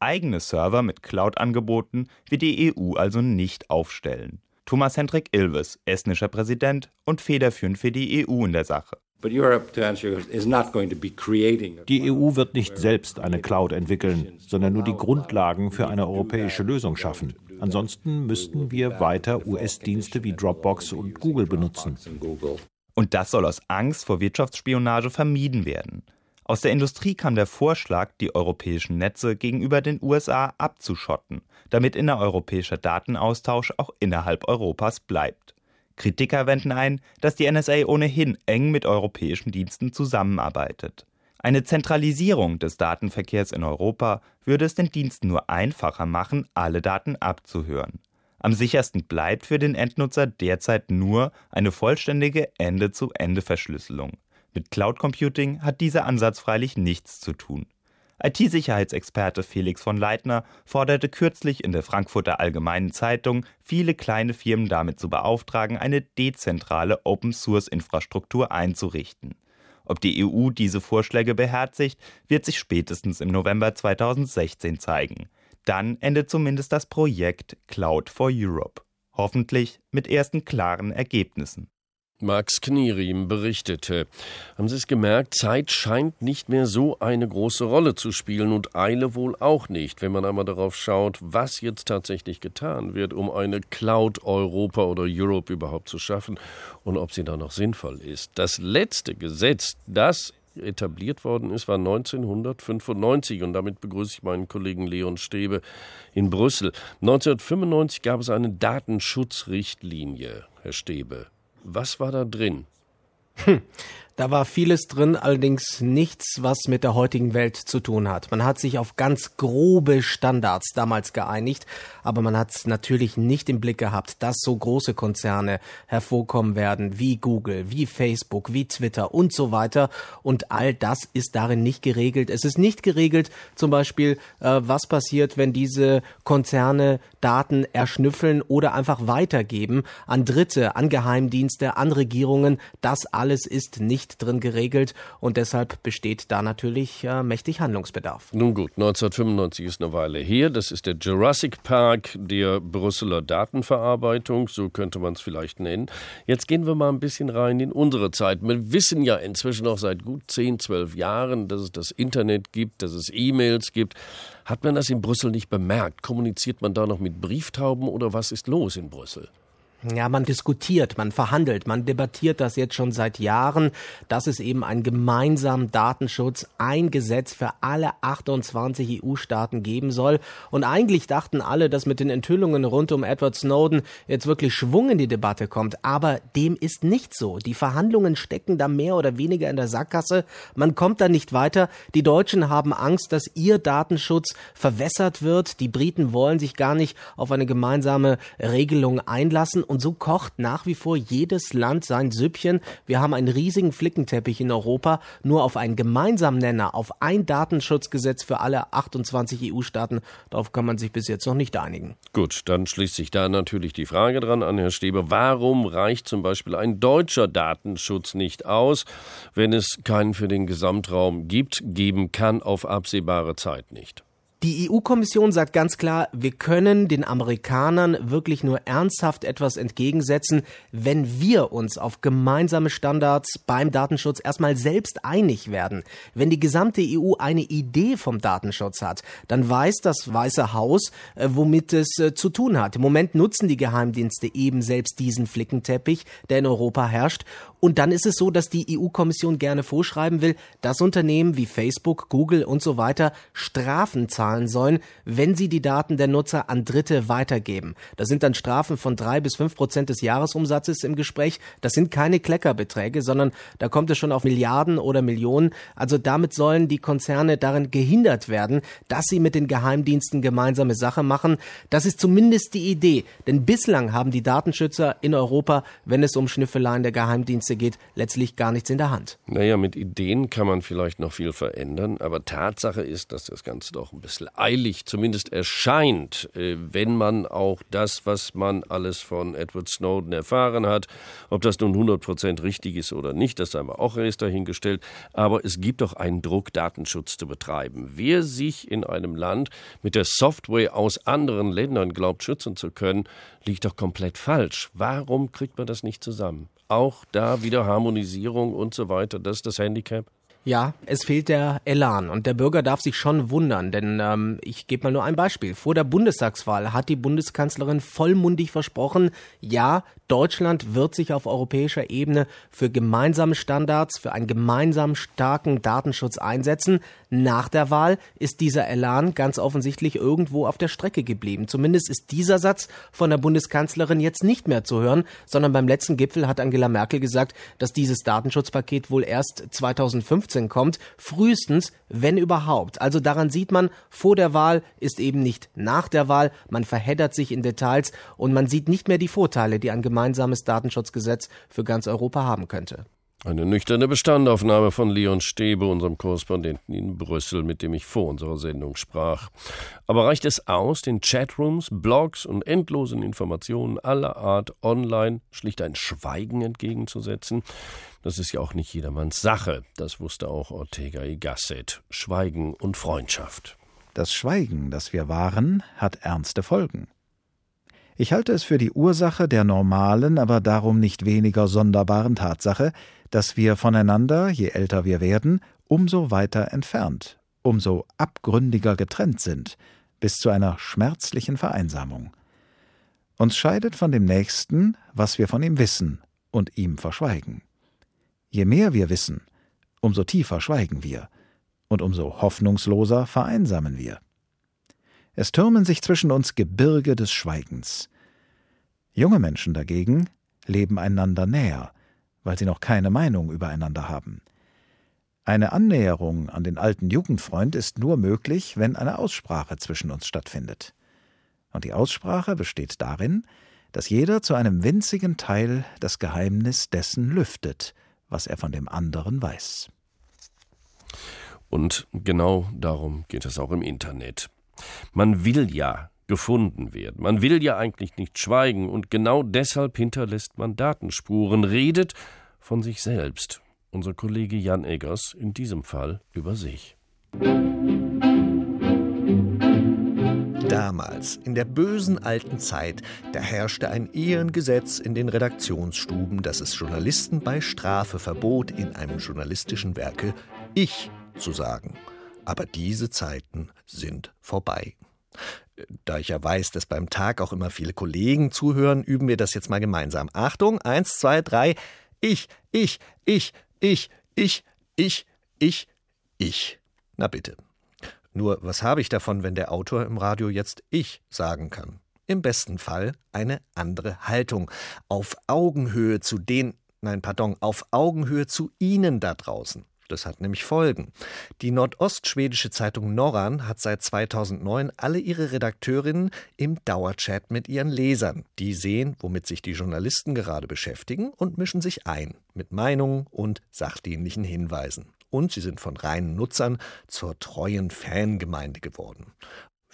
Eigene Server mit Cloud-Angeboten wird die EU also nicht aufstellen. Thomas Hendrik Ilves, estnischer Präsident und federführend für die EU in der Sache. Die EU wird nicht selbst eine Cloud entwickeln, sondern nur die Grundlagen für eine europäische Lösung schaffen. Ansonsten müssten wir weiter US-Dienste wie Dropbox und Google benutzen. Und das soll aus Angst vor Wirtschaftsspionage vermieden werden. Aus der Industrie kam der Vorschlag, die europäischen Netze gegenüber den USA abzuschotten, damit innereuropäischer Datenaustausch auch innerhalb Europas bleibt. Kritiker wenden ein, dass die NSA ohnehin eng mit europäischen Diensten zusammenarbeitet. Eine Zentralisierung des Datenverkehrs in Europa würde es den Diensten nur einfacher machen, alle Daten abzuhören. Am sichersten bleibt für den Endnutzer derzeit nur eine vollständige Ende-zu-Ende-Verschlüsselung. Mit Cloud Computing hat dieser Ansatz freilich nichts zu tun. IT-Sicherheitsexperte Felix von Leitner forderte kürzlich in der Frankfurter Allgemeinen Zeitung, viele kleine Firmen damit zu beauftragen, eine dezentrale Open-Source-Infrastruktur einzurichten. Ob die EU diese Vorschläge beherzigt, wird sich spätestens im November 2016 zeigen. Dann endet zumindest das Projekt Cloud for Europe. Hoffentlich mit ersten klaren Ergebnissen. Max Knierim berichtete. Haben Sie es gemerkt, Zeit scheint nicht mehr so eine große Rolle zu spielen und Eile wohl auch nicht, wenn man einmal darauf schaut, was jetzt tatsächlich getan wird, um eine Cloud Europa oder Europe überhaupt zu schaffen und ob sie da noch sinnvoll ist. Das letzte Gesetz, das etabliert worden ist, war 1995 und damit begrüße ich meinen Kollegen Leon Stäbe in Brüssel. 1995 gab es eine Datenschutzrichtlinie, Herr Stäbe. Was war da drin? Hm. Da war vieles drin, allerdings nichts, was mit der heutigen Welt zu tun hat. Man hat sich auf ganz grobe Standards damals geeinigt, aber man hat natürlich nicht im Blick gehabt, dass so große Konzerne hervorkommen werden wie Google, wie Facebook, wie Twitter und so weiter. Und all das ist darin nicht geregelt. Es ist nicht geregelt, zum Beispiel, äh, was passiert, wenn diese Konzerne Daten erschnüffeln oder einfach weitergeben an Dritte, an Geheimdienste, an Regierungen. Das alles ist nicht nicht drin geregelt und deshalb besteht da natürlich äh, mächtig Handlungsbedarf. Nun gut, 1995 ist eine Weile her. Das ist der Jurassic Park der Brüsseler Datenverarbeitung, so könnte man es vielleicht nennen. Jetzt gehen wir mal ein bisschen rein in unsere Zeit. Wir wissen ja inzwischen auch seit gut 10, 12 Jahren, dass es das Internet gibt, dass es E-Mails gibt. Hat man das in Brüssel nicht bemerkt? Kommuniziert man da noch mit Brieftauben oder was ist los in Brüssel? Ja, man diskutiert, man verhandelt, man debattiert das jetzt schon seit Jahren, dass es eben einen gemeinsamen Datenschutz, ein Gesetz für alle 28 EU-Staaten geben soll. Und eigentlich dachten alle, dass mit den Enthüllungen rund um Edward Snowden jetzt wirklich Schwung in die Debatte kommt. Aber dem ist nicht so. Die Verhandlungen stecken da mehr oder weniger in der Sackgasse. Man kommt da nicht weiter. Die Deutschen haben Angst, dass ihr Datenschutz verwässert wird. Die Briten wollen sich gar nicht auf eine gemeinsame Regelung einlassen. Und so kocht nach wie vor jedes Land sein Süppchen. Wir haben einen riesigen Flickenteppich in Europa. Nur auf einen gemeinsamen Nenner, auf ein Datenschutzgesetz für alle 28 EU-Staaten, darauf kann man sich bis jetzt noch nicht einigen. Gut, dann schließt sich da natürlich die Frage dran an Herr Stäbe. Warum reicht zum Beispiel ein deutscher Datenschutz nicht aus, wenn es keinen für den Gesamtraum gibt, geben kann auf absehbare Zeit nicht? Die EU-Kommission sagt ganz klar, wir können den Amerikanern wirklich nur ernsthaft etwas entgegensetzen, wenn wir uns auf gemeinsame Standards beim Datenschutz erstmal selbst einig werden. Wenn die gesamte EU eine Idee vom Datenschutz hat, dann weiß das Weiße Haus, äh, womit es äh, zu tun hat. Im Moment nutzen die Geheimdienste eben selbst diesen Flickenteppich, der in Europa herrscht. Und dann ist es so, dass die EU-Kommission gerne vorschreiben will, dass Unternehmen wie Facebook, Google und so weiter Strafen zahlen zahlen sollen, wenn sie die Daten der Nutzer an Dritte weitergeben. Da sind dann Strafen von drei bis fünf Prozent des Jahresumsatzes im Gespräch. Das sind keine Kleckerbeträge, sondern da kommt es schon auf Milliarden oder Millionen. Also damit sollen die Konzerne darin gehindert werden, dass sie mit den Geheimdiensten gemeinsame Sache machen. Das ist zumindest die Idee. Denn bislang haben die Datenschützer in Europa, wenn es um Schnüffeleien der Geheimdienste geht, letztlich gar nichts in der Hand. Naja, mit Ideen kann man vielleicht noch viel verändern, aber Tatsache ist, dass das Ganze doch ein bisschen Jahreswechsel eilig zumindest erscheint, äh, wenn man auch das, was man alles von Edward Snowden erfahren hat, ob das nun 100 Prozent richtig ist oder nicht, das sei mal auch erst dahingestellt. Aber es gibt doch einen Druck, Datenschutz zu betreiben. Wer sich in einem Land mit der Software aus anderen Ländern glaubt, schützen zu können, liegt doch komplett falsch. Warum kriegt man das nicht zusammen? Auch da wieder Harmonisierung und so weiter. Das ist das Handicap. Ja, es fehlt der Elan und der Bürger darf sich schon wundern, denn ähm, ich gebe mal nur ein Beispiel. Vor der Bundestagswahl hat die Bundeskanzlerin vollmundig versprochen, ja, Deutschland wird sich auf europäischer Ebene für gemeinsame Standards, für einen gemeinsam starken Datenschutz einsetzen. Nach der Wahl ist dieser Elan ganz offensichtlich irgendwo auf der Strecke geblieben. Zumindest ist dieser Satz von der Bundeskanzlerin jetzt nicht mehr zu hören, sondern beim letzten Gipfel hat Angela Merkel gesagt, dass dieses Datenschutzpaket wohl erst 2015 kommt, frühestens, wenn überhaupt. Also daran sieht man, vor der Wahl ist eben nicht nach der Wahl, man verheddert sich in Details und man sieht nicht mehr die Vorteile, die ein gemeinsames Datenschutzgesetz für ganz Europa haben könnte. Eine nüchterne Bestandaufnahme von Leon Stäbe, unserem Korrespondenten in Brüssel, mit dem ich vor unserer Sendung sprach. Aber reicht es aus, den Chatrooms, Blogs und endlosen Informationen aller Art online schlicht ein Schweigen entgegenzusetzen? Das ist ja auch nicht jedermanns Sache. Das wusste auch Ortega y Gasset. Schweigen und Freundschaft. Das Schweigen, das wir wahren, hat ernste Folgen. Ich halte es für die Ursache der normalen, aber darum nicht weniger sonderbaren Tatsache, dass wir voneinander, je älter wir werden, umso weiter entfernt, umso abgründiger getrennt sind, bis zu einer schmerzlichen Vereinsamung. Uns scheidet von dem Nächsten, was wir von ihm wissen und ihm verschweigen. Je mehr wir wissen, umso tiefer schweigen wir, und umso hoffnungsloser vereinsamen wir. Es türmen sich zwischen uns Gebirge des Schweigens. Junge Menschen dagegen leben einander näher, weil sie noch keine Meinung übereinander haben. Eine Annäherung an den alten Jugendfreund ist nur möglich, wenn eine Aussprache zwischen uns stattfindet. Und die Aussprache besteht darin, dass jeder zu einem winzigen Teil das Geheimnis dessen lüftet, was er von dem anderen weiß. Und genau darum geht es auch im Internet. Man will ja gefunden werden. Man will ja eigentlich nicht schweigen und genau deshalb hinterlässt man Datenspuren, redet von sich selbst. Unser Kollege Jan Eggers in diesem Fall über sich. Damals, in der bösen alten Zeit, da herrschte ein Ehrengesetz in den Redaktionsstuben, das es Journalisten bei Strafe verbot, in einem journalistischen Werke Ich zu sagen. Aber diese Zeiten sind vorbei. Da ich ja weiß, dass beim Tag auch immer viele Kollegen zuhören, üben wir das jetzt mal gemeinsam. Achtung, eins, zwei, drei. Ich, ich, ich, ich, ich, ich, ich, ich. Na bitte. Nur was habe ich davon, wenn der Autor im Radio jetzt ich sagen kann? Im besten Fall eine andere Haltung. Auf Augenhöhe zu den, nein, pardon, auf Augenhöhe zu Ihnen da draußen. Das hat nämlich Folgen. Die nordostschwedische Zeitung Norran hat seit 2009 alle ihre Redakteurinnen im Dauerchat mit ihren Lesern. Die sehen, womit sich die Journalisten gerade beschäftigen und mischen sich ein mit Meinungen und sachdienlichen Hinweisen. Und sie sind von reinen Nutzern zur treuen Fangemeinde geworden.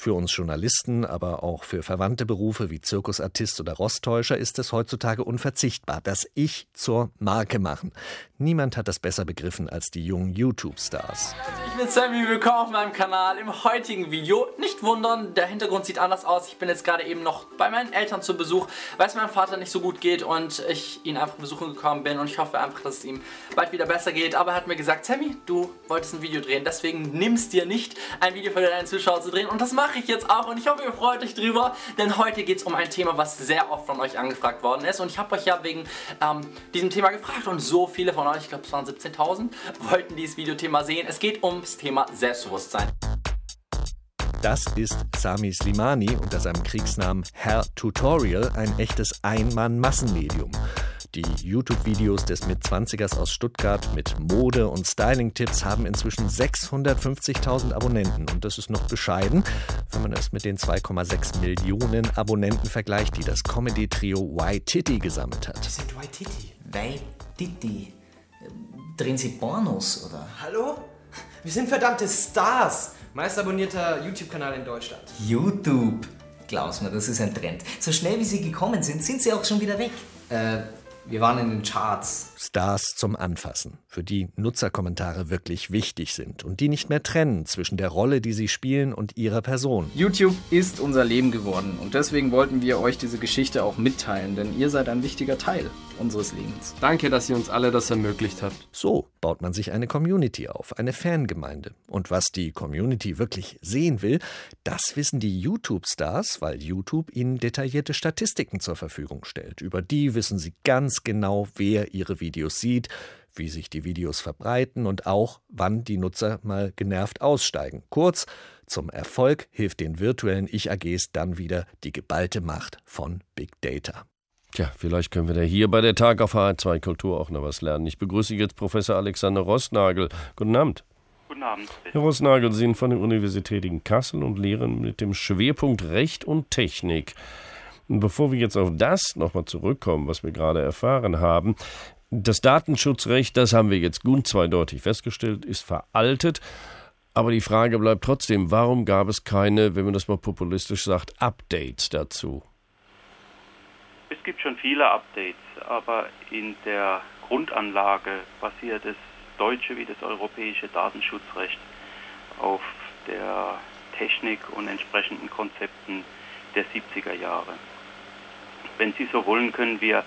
Für uns Journalisten, aber auch für verwandte Berufe wie Zirkusartist oder Rosttäuscher ist es heutzutage unverzichtbar, das Ich zur Marke machen. Niemand hat das besser begriffen als die jungen YouTube-Stars. Ich bin Sammy, willkommen auf meinem Kanal. Im heutigen Video, nicht wundern, der Hintergrund sieht anders aus. Ich bin jetzt gerade eben noch bei meinen Eltern zu Besuch, weil es meinem Vater nicht so gut geht und ich ihn einfach besuchen gekommen bin und ich hoffe einfach, dass es ihm bald wieder besser geht. Aber er hat mir gesagt, Sammy, du wolltest ein Video drehen, deswegen nimmst dir nicht, ein Video für deine Zuschauer zu drehen und das mache ich jetzt auch und ich hoffe, ihr freut euch drüber, denn heute geht es um ein Thema, was sehr oft von euch angefragt worden ist und ich habe euch ja wegen ähm, diesem Thema gefragt und so viele von euch, ich glaube es waren 17.000, wollten dieses Videothema sehen. Es geht ums Thema Selbstbewusstsein. Das ist Sami Slimani unter seinem Kriegsnamen Herr Tutorial ein echtes Ein-Mann-Massenmedium. Die YouTube-Videos des Mitzwanzigers aus Stuttgart mit Mode- und Styling-Tipps haben inzwischen 650.000 Abonnenten. Und das ist noch bescheiden, wenn man es mit den 2,6 Millionen Abonnenten vergleicht, die das Comedy-Trio Y-Titty gesammelt hat. Was sind Y-Titty? Y-Titty. Drehen Sie Pornos, oder? Hallo? Wir sind verdammte Stars. Meist abonnierter YouTube-Kanal in Deutschland. YouTube. Glaub's mir, das ist ein Trend. So schnell wie Sie gekommen sind, sind Sie auch schon wieder weg. Äh, wir waren in den Charts. Stars zum Anfassen, für die Nutzerkommentare wirklich wichtig sind und die nicht mehr trennen zwischen der Rolle, die sie spielen und ihrer Person. YouTube ist unser Leben geworden und deswegen wollten wir euch diese Geschichte auch mitteilen, denn ihr seid ein wichtiger Teil unseres Lebens. Danke, dass ihr uns alle das ermöglicht habt. So baut man sich eine Community auf, eine Fangemeinde. Und was die Community wirklich sehen will, das wissen die YouTube-Stars, weil YouTube ihnen detaillierte Statistiken zur Verfügung stellt. Über die wissen sie ganz genau, wer ihre Videos sieht, wie sich die Videos verbreiten und auch, wann die Nutzer mal genervt aussteigen. Kurz, zum Erfolg hilft den virtuellen Ich-AGs dann wieder die geballte Macht von Big Data. Tja, vielleicht können wir da hier bei der Tag auf HR2 Kultur auch noch was lernen. Ich begrüße jetzt Professor Alexander Rossnagel. Guten Abend. Guten Abend. Herr Rossnagel, Sie sind von der Universität in Kassel und lehren mit dem Schwerpunkt Recht und Technik. Und bevor wir jetzt auf das nochmal zurückkommen, was wir gerade erfahren haben, das Datenschutzrecht, das haben wir jetzt gut zweideutig festgestellt, ist veraltet. Aber die Frage bleibt trotzdem, warum gab es keine, wenn man das mal populistisch sagt, Updates dazu? Es gibt schon viele Updates, aber in der Grundanlage basiert das deutsche wie das europäische Datenschutzrecht auf der Technik und entsprechenden Konzepten der 70er Jahre. Wenn Sie so wollen, können wir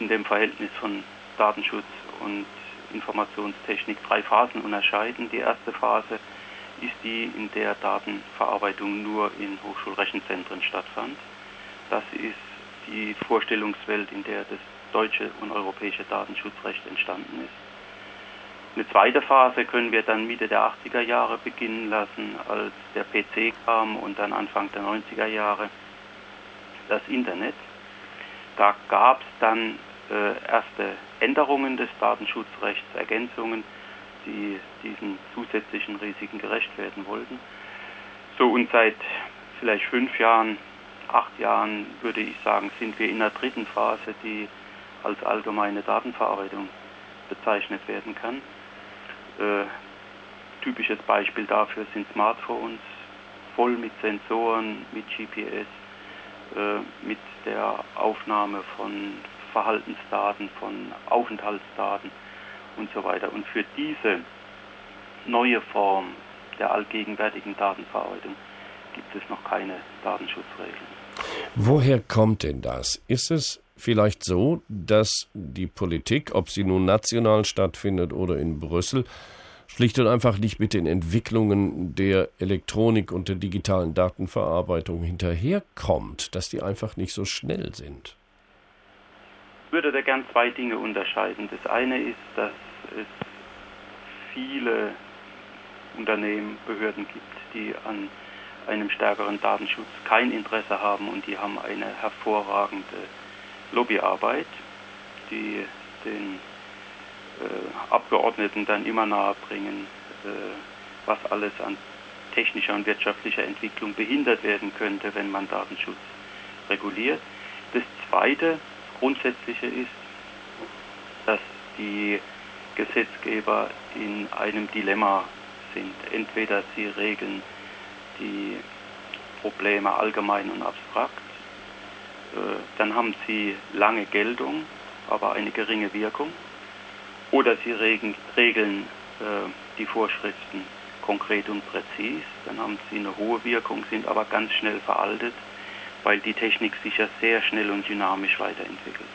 in dem Verhältnis von Datenschutz und Informationstechnik drei Phasen unterscheiden. Die erste Phase ist die, in der Datenverarbeitung nur in Hochschulrechenzentren stattfand. Das ist die Vorstellungswelt, in der das deutsche und europäische Datenschutzrecht entstanden ist. Eine zweite Phase können wir dann Mitte der 80er Jahre beginnen lassen, als der PC kam und dann Anfang der 90er Jahre das Internet. Da gab es dann erste Änderungen des Datenschutzrechts, Ergänzungen, die diesen zusätzlichen Risiken gerecht werden wollten. So und seit vielleicht fünf Jahren acht Jahren, würde ich sagen, sind wir in der dritten Phase, die als allgemeine Datenverarbeitung bezeichnet werden kann. Äh, typisches Beispiel dafür sind Smartphones, voll mit Sensoren, mit GPS, äh, mit der Aufnahme von Verhaltensdaten, von Aufenthaltsdaten und so weiter. Und für diese neue Form der allgegenwärtigen Datenverarbeitung gibt es noch keine Datenschutzregeln. Woher kommt denn das? Ist es vielleicht so, dass die Politik, ob sie nun national stattfindet oder in Brüssel, schlicht und einfach nicht mit den Entwicklungen der Elektronik und der digitalen Datenverarbeitung hinterherkommt, dass die einfach nicht so schnell sind? Würde da gern zwei Dinge unterscheiden. Das eine ist, dass es viele Unternehmen, Behörden gibt, die an einem stärkeren Datenschutz kein Interesse haben und die haben eine hervorragende Lobbyarbeit, die den äh, Abgeordneten dann immer nahe bringen, äh, was alles an technischer und wirtschaftlicher Entwicklung behindert werden könnte, wenn man Datenschutz reguliert. Das Zweite, Grundsätzliche ist, dass die Gesetzgeber in einem Dilemma sind. Entweder sie regeln die Probleme allgemein und abstrakt. Äh, dann haben sie lange Geltung, aber eine geringe Wirkung. Oder sie regeln, regeln äh, die Vorschriften konkret und präzis, dann haben sie eine hohe Wirkung, sind aber ganz schnell veraltet, weil die Technik sich ja sehr schnell und dynamisch weiterentwickelt.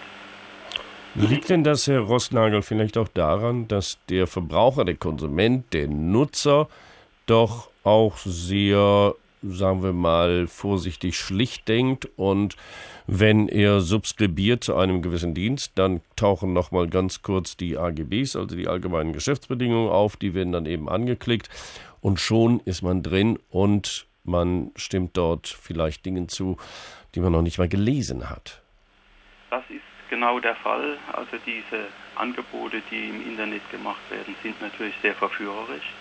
Liegt denn das, Herr Rossnagel, vielleicht auch daran, dass der Verbraucher, der Konsument, der Nutzer doch auch sehr, sagen wir mal, vorsichtig schlicht denkt und wenn er subskribiert zu einem gewissen Dienst, dann tauchen nochmal ganz kurz die AGBs, also die allgemeinen Geschäftsbedingungen auf, die werden dann eben angeklickt und schon ist man drin und man stimmt dort vielleicht Dingen zu, die man noch nicht mal gelesen hat. Das ist genau der Fall. Also diese Angebote, die im Internet gemacht werden, sind natürlich sehr verführerisch.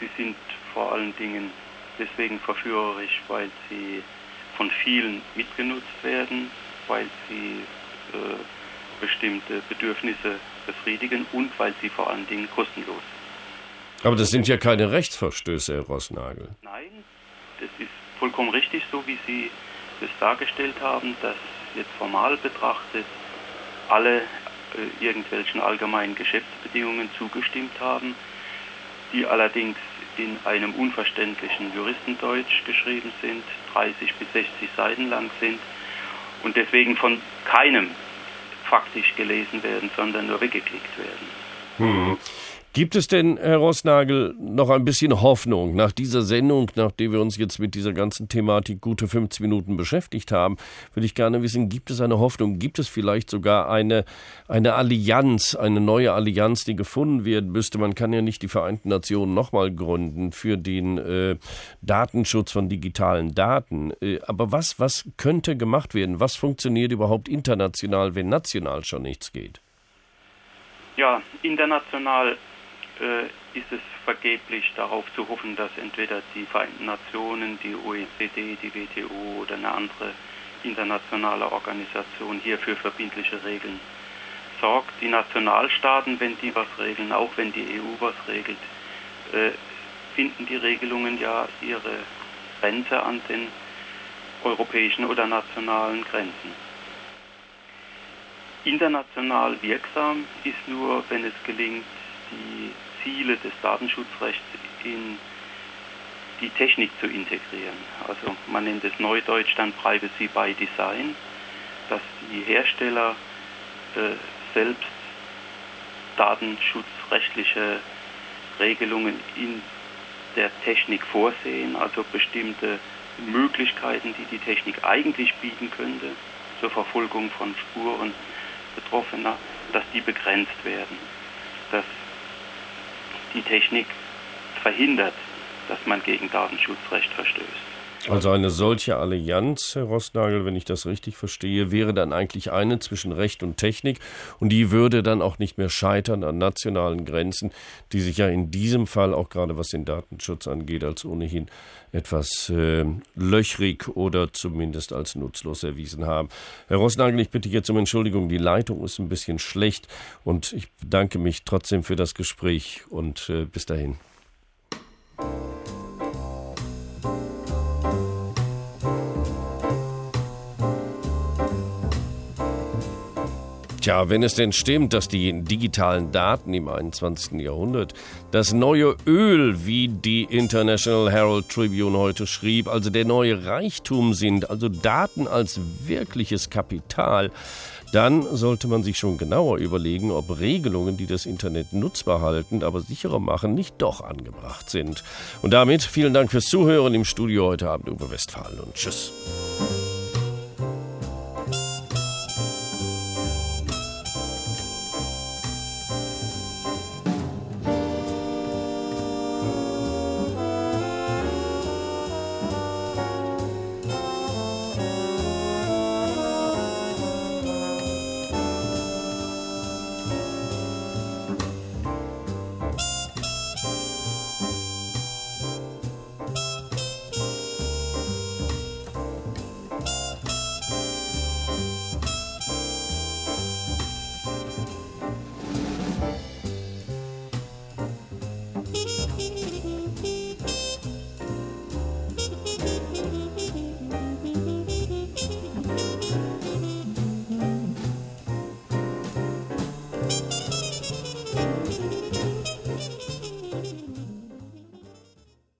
Sie sind vor allen Dingen deswegen verführerisch, weil sie von vielen mitgenutzt werden, weil sie äh, bestimmte Bedürfnisse befriedigen und weil sie vor allen Dingen kostenlos Aber das sind ja keine Rechtsverstöße, Herr Rossnagel. Nein, das ist vollkommen richtig, so wie Sie das dargestellt haben, dass jetzt formal betrachtet alle äh, irgendwelchen allgemeinen Geschäftsbedingungen zugestimmt haben, die allerdings in einem unverständlichen Juristendeutsch geschrieben sind, 30 bis 60 Seiten lang sind und deswegen von keinem faktisch gelesen werden, sondern nur weggeklickt werden. Hm. Gibt es denn, Herr Rossnagel, noch ein bisschen Hoffnung nach dieser Sendung, nachdem wir uns jetzt mit dieser ganzen Thematik gute 15 Minuten beschäftigt haben, würde ich gerne wissen, gibt es eine Hoffnung, gibt es vielleicht sogar eine, eine Allianz, eine neue Allianz, die gefunden werden müsste? Man kann ja nicht die Vereinten Nationen nochmal gründen für den äh, Datenschutz von digitalen Daten. Äh, aber was, was könnte gemacht werden? Was funktioniert überhaupt international, wenn national schon nichts geht? Ja, international äh, ist es vergeblich darauf zu hoffen, dass entweder die Vereinten Nationen, die OECD, die WTO oder eine andere internationale Organisation hier für verbindliche Regeln sorgt. Die Nationalstaaten, wenn die was regeln, auch wenn die EU was regelt, äh, finden die Regelungen ja ihre Grenze an den europäischen oder nationalen Grenzen. International wirksam ist nur, wenn es gelingt, die Ziele des Datenschutzrechts in die Technik zu integrieren. Also man nennt es neudeutsch dann Privacy by Design, dass die Hersteller äh, selbst datenschutzrechtliche Regelungen in der Technik vorsehen, also bestimmte Möglichkeiten, die die Technik eigentlich bieten könnte zur Verfolgung von Spuren Betroffener, dass die begrenzt werden. Dass die Technik verhindert, dass man gegen Datenschutzrecht verstößt. Also eine solche Allianz, Herr Rossnagel, wenn ich das richtig verstehe, wäre dann eigentlich eine zwischen Recht und Technik und die würde dann auch nicht mehr scheitern an nationalen Grenzen, die sich ja in diesem Fall auch gerade was den Datenschutz angeht, als ohnehin etwas äh, löchrig oder zumindest als nutzlos erwiesen haben. Herr Rossnagel, ich bitte jetzt um Entschuldigung, die Leitung ist ein bisschen schlecht und ich bedanke mich trotzdem für das Gespräch und äh, bis dahin. Tja, wenn es denn stimmt, dass die digitalen Daten im 21. Jahrhundert das neue Öl, wie die International Herald Tribune heute schrieb, also der neue Reichtum sind, also Daten als wirkliches Kapital, dann sollte man sich schon genauer überlegen, ob Regelungen, die das Internet nutzbar halten, aber sicherer machen, nicht doch angebracht sind. Und damit vielen Dank fürs Zuhören im Studio heute Abend, Uwe Westphal und tschüss.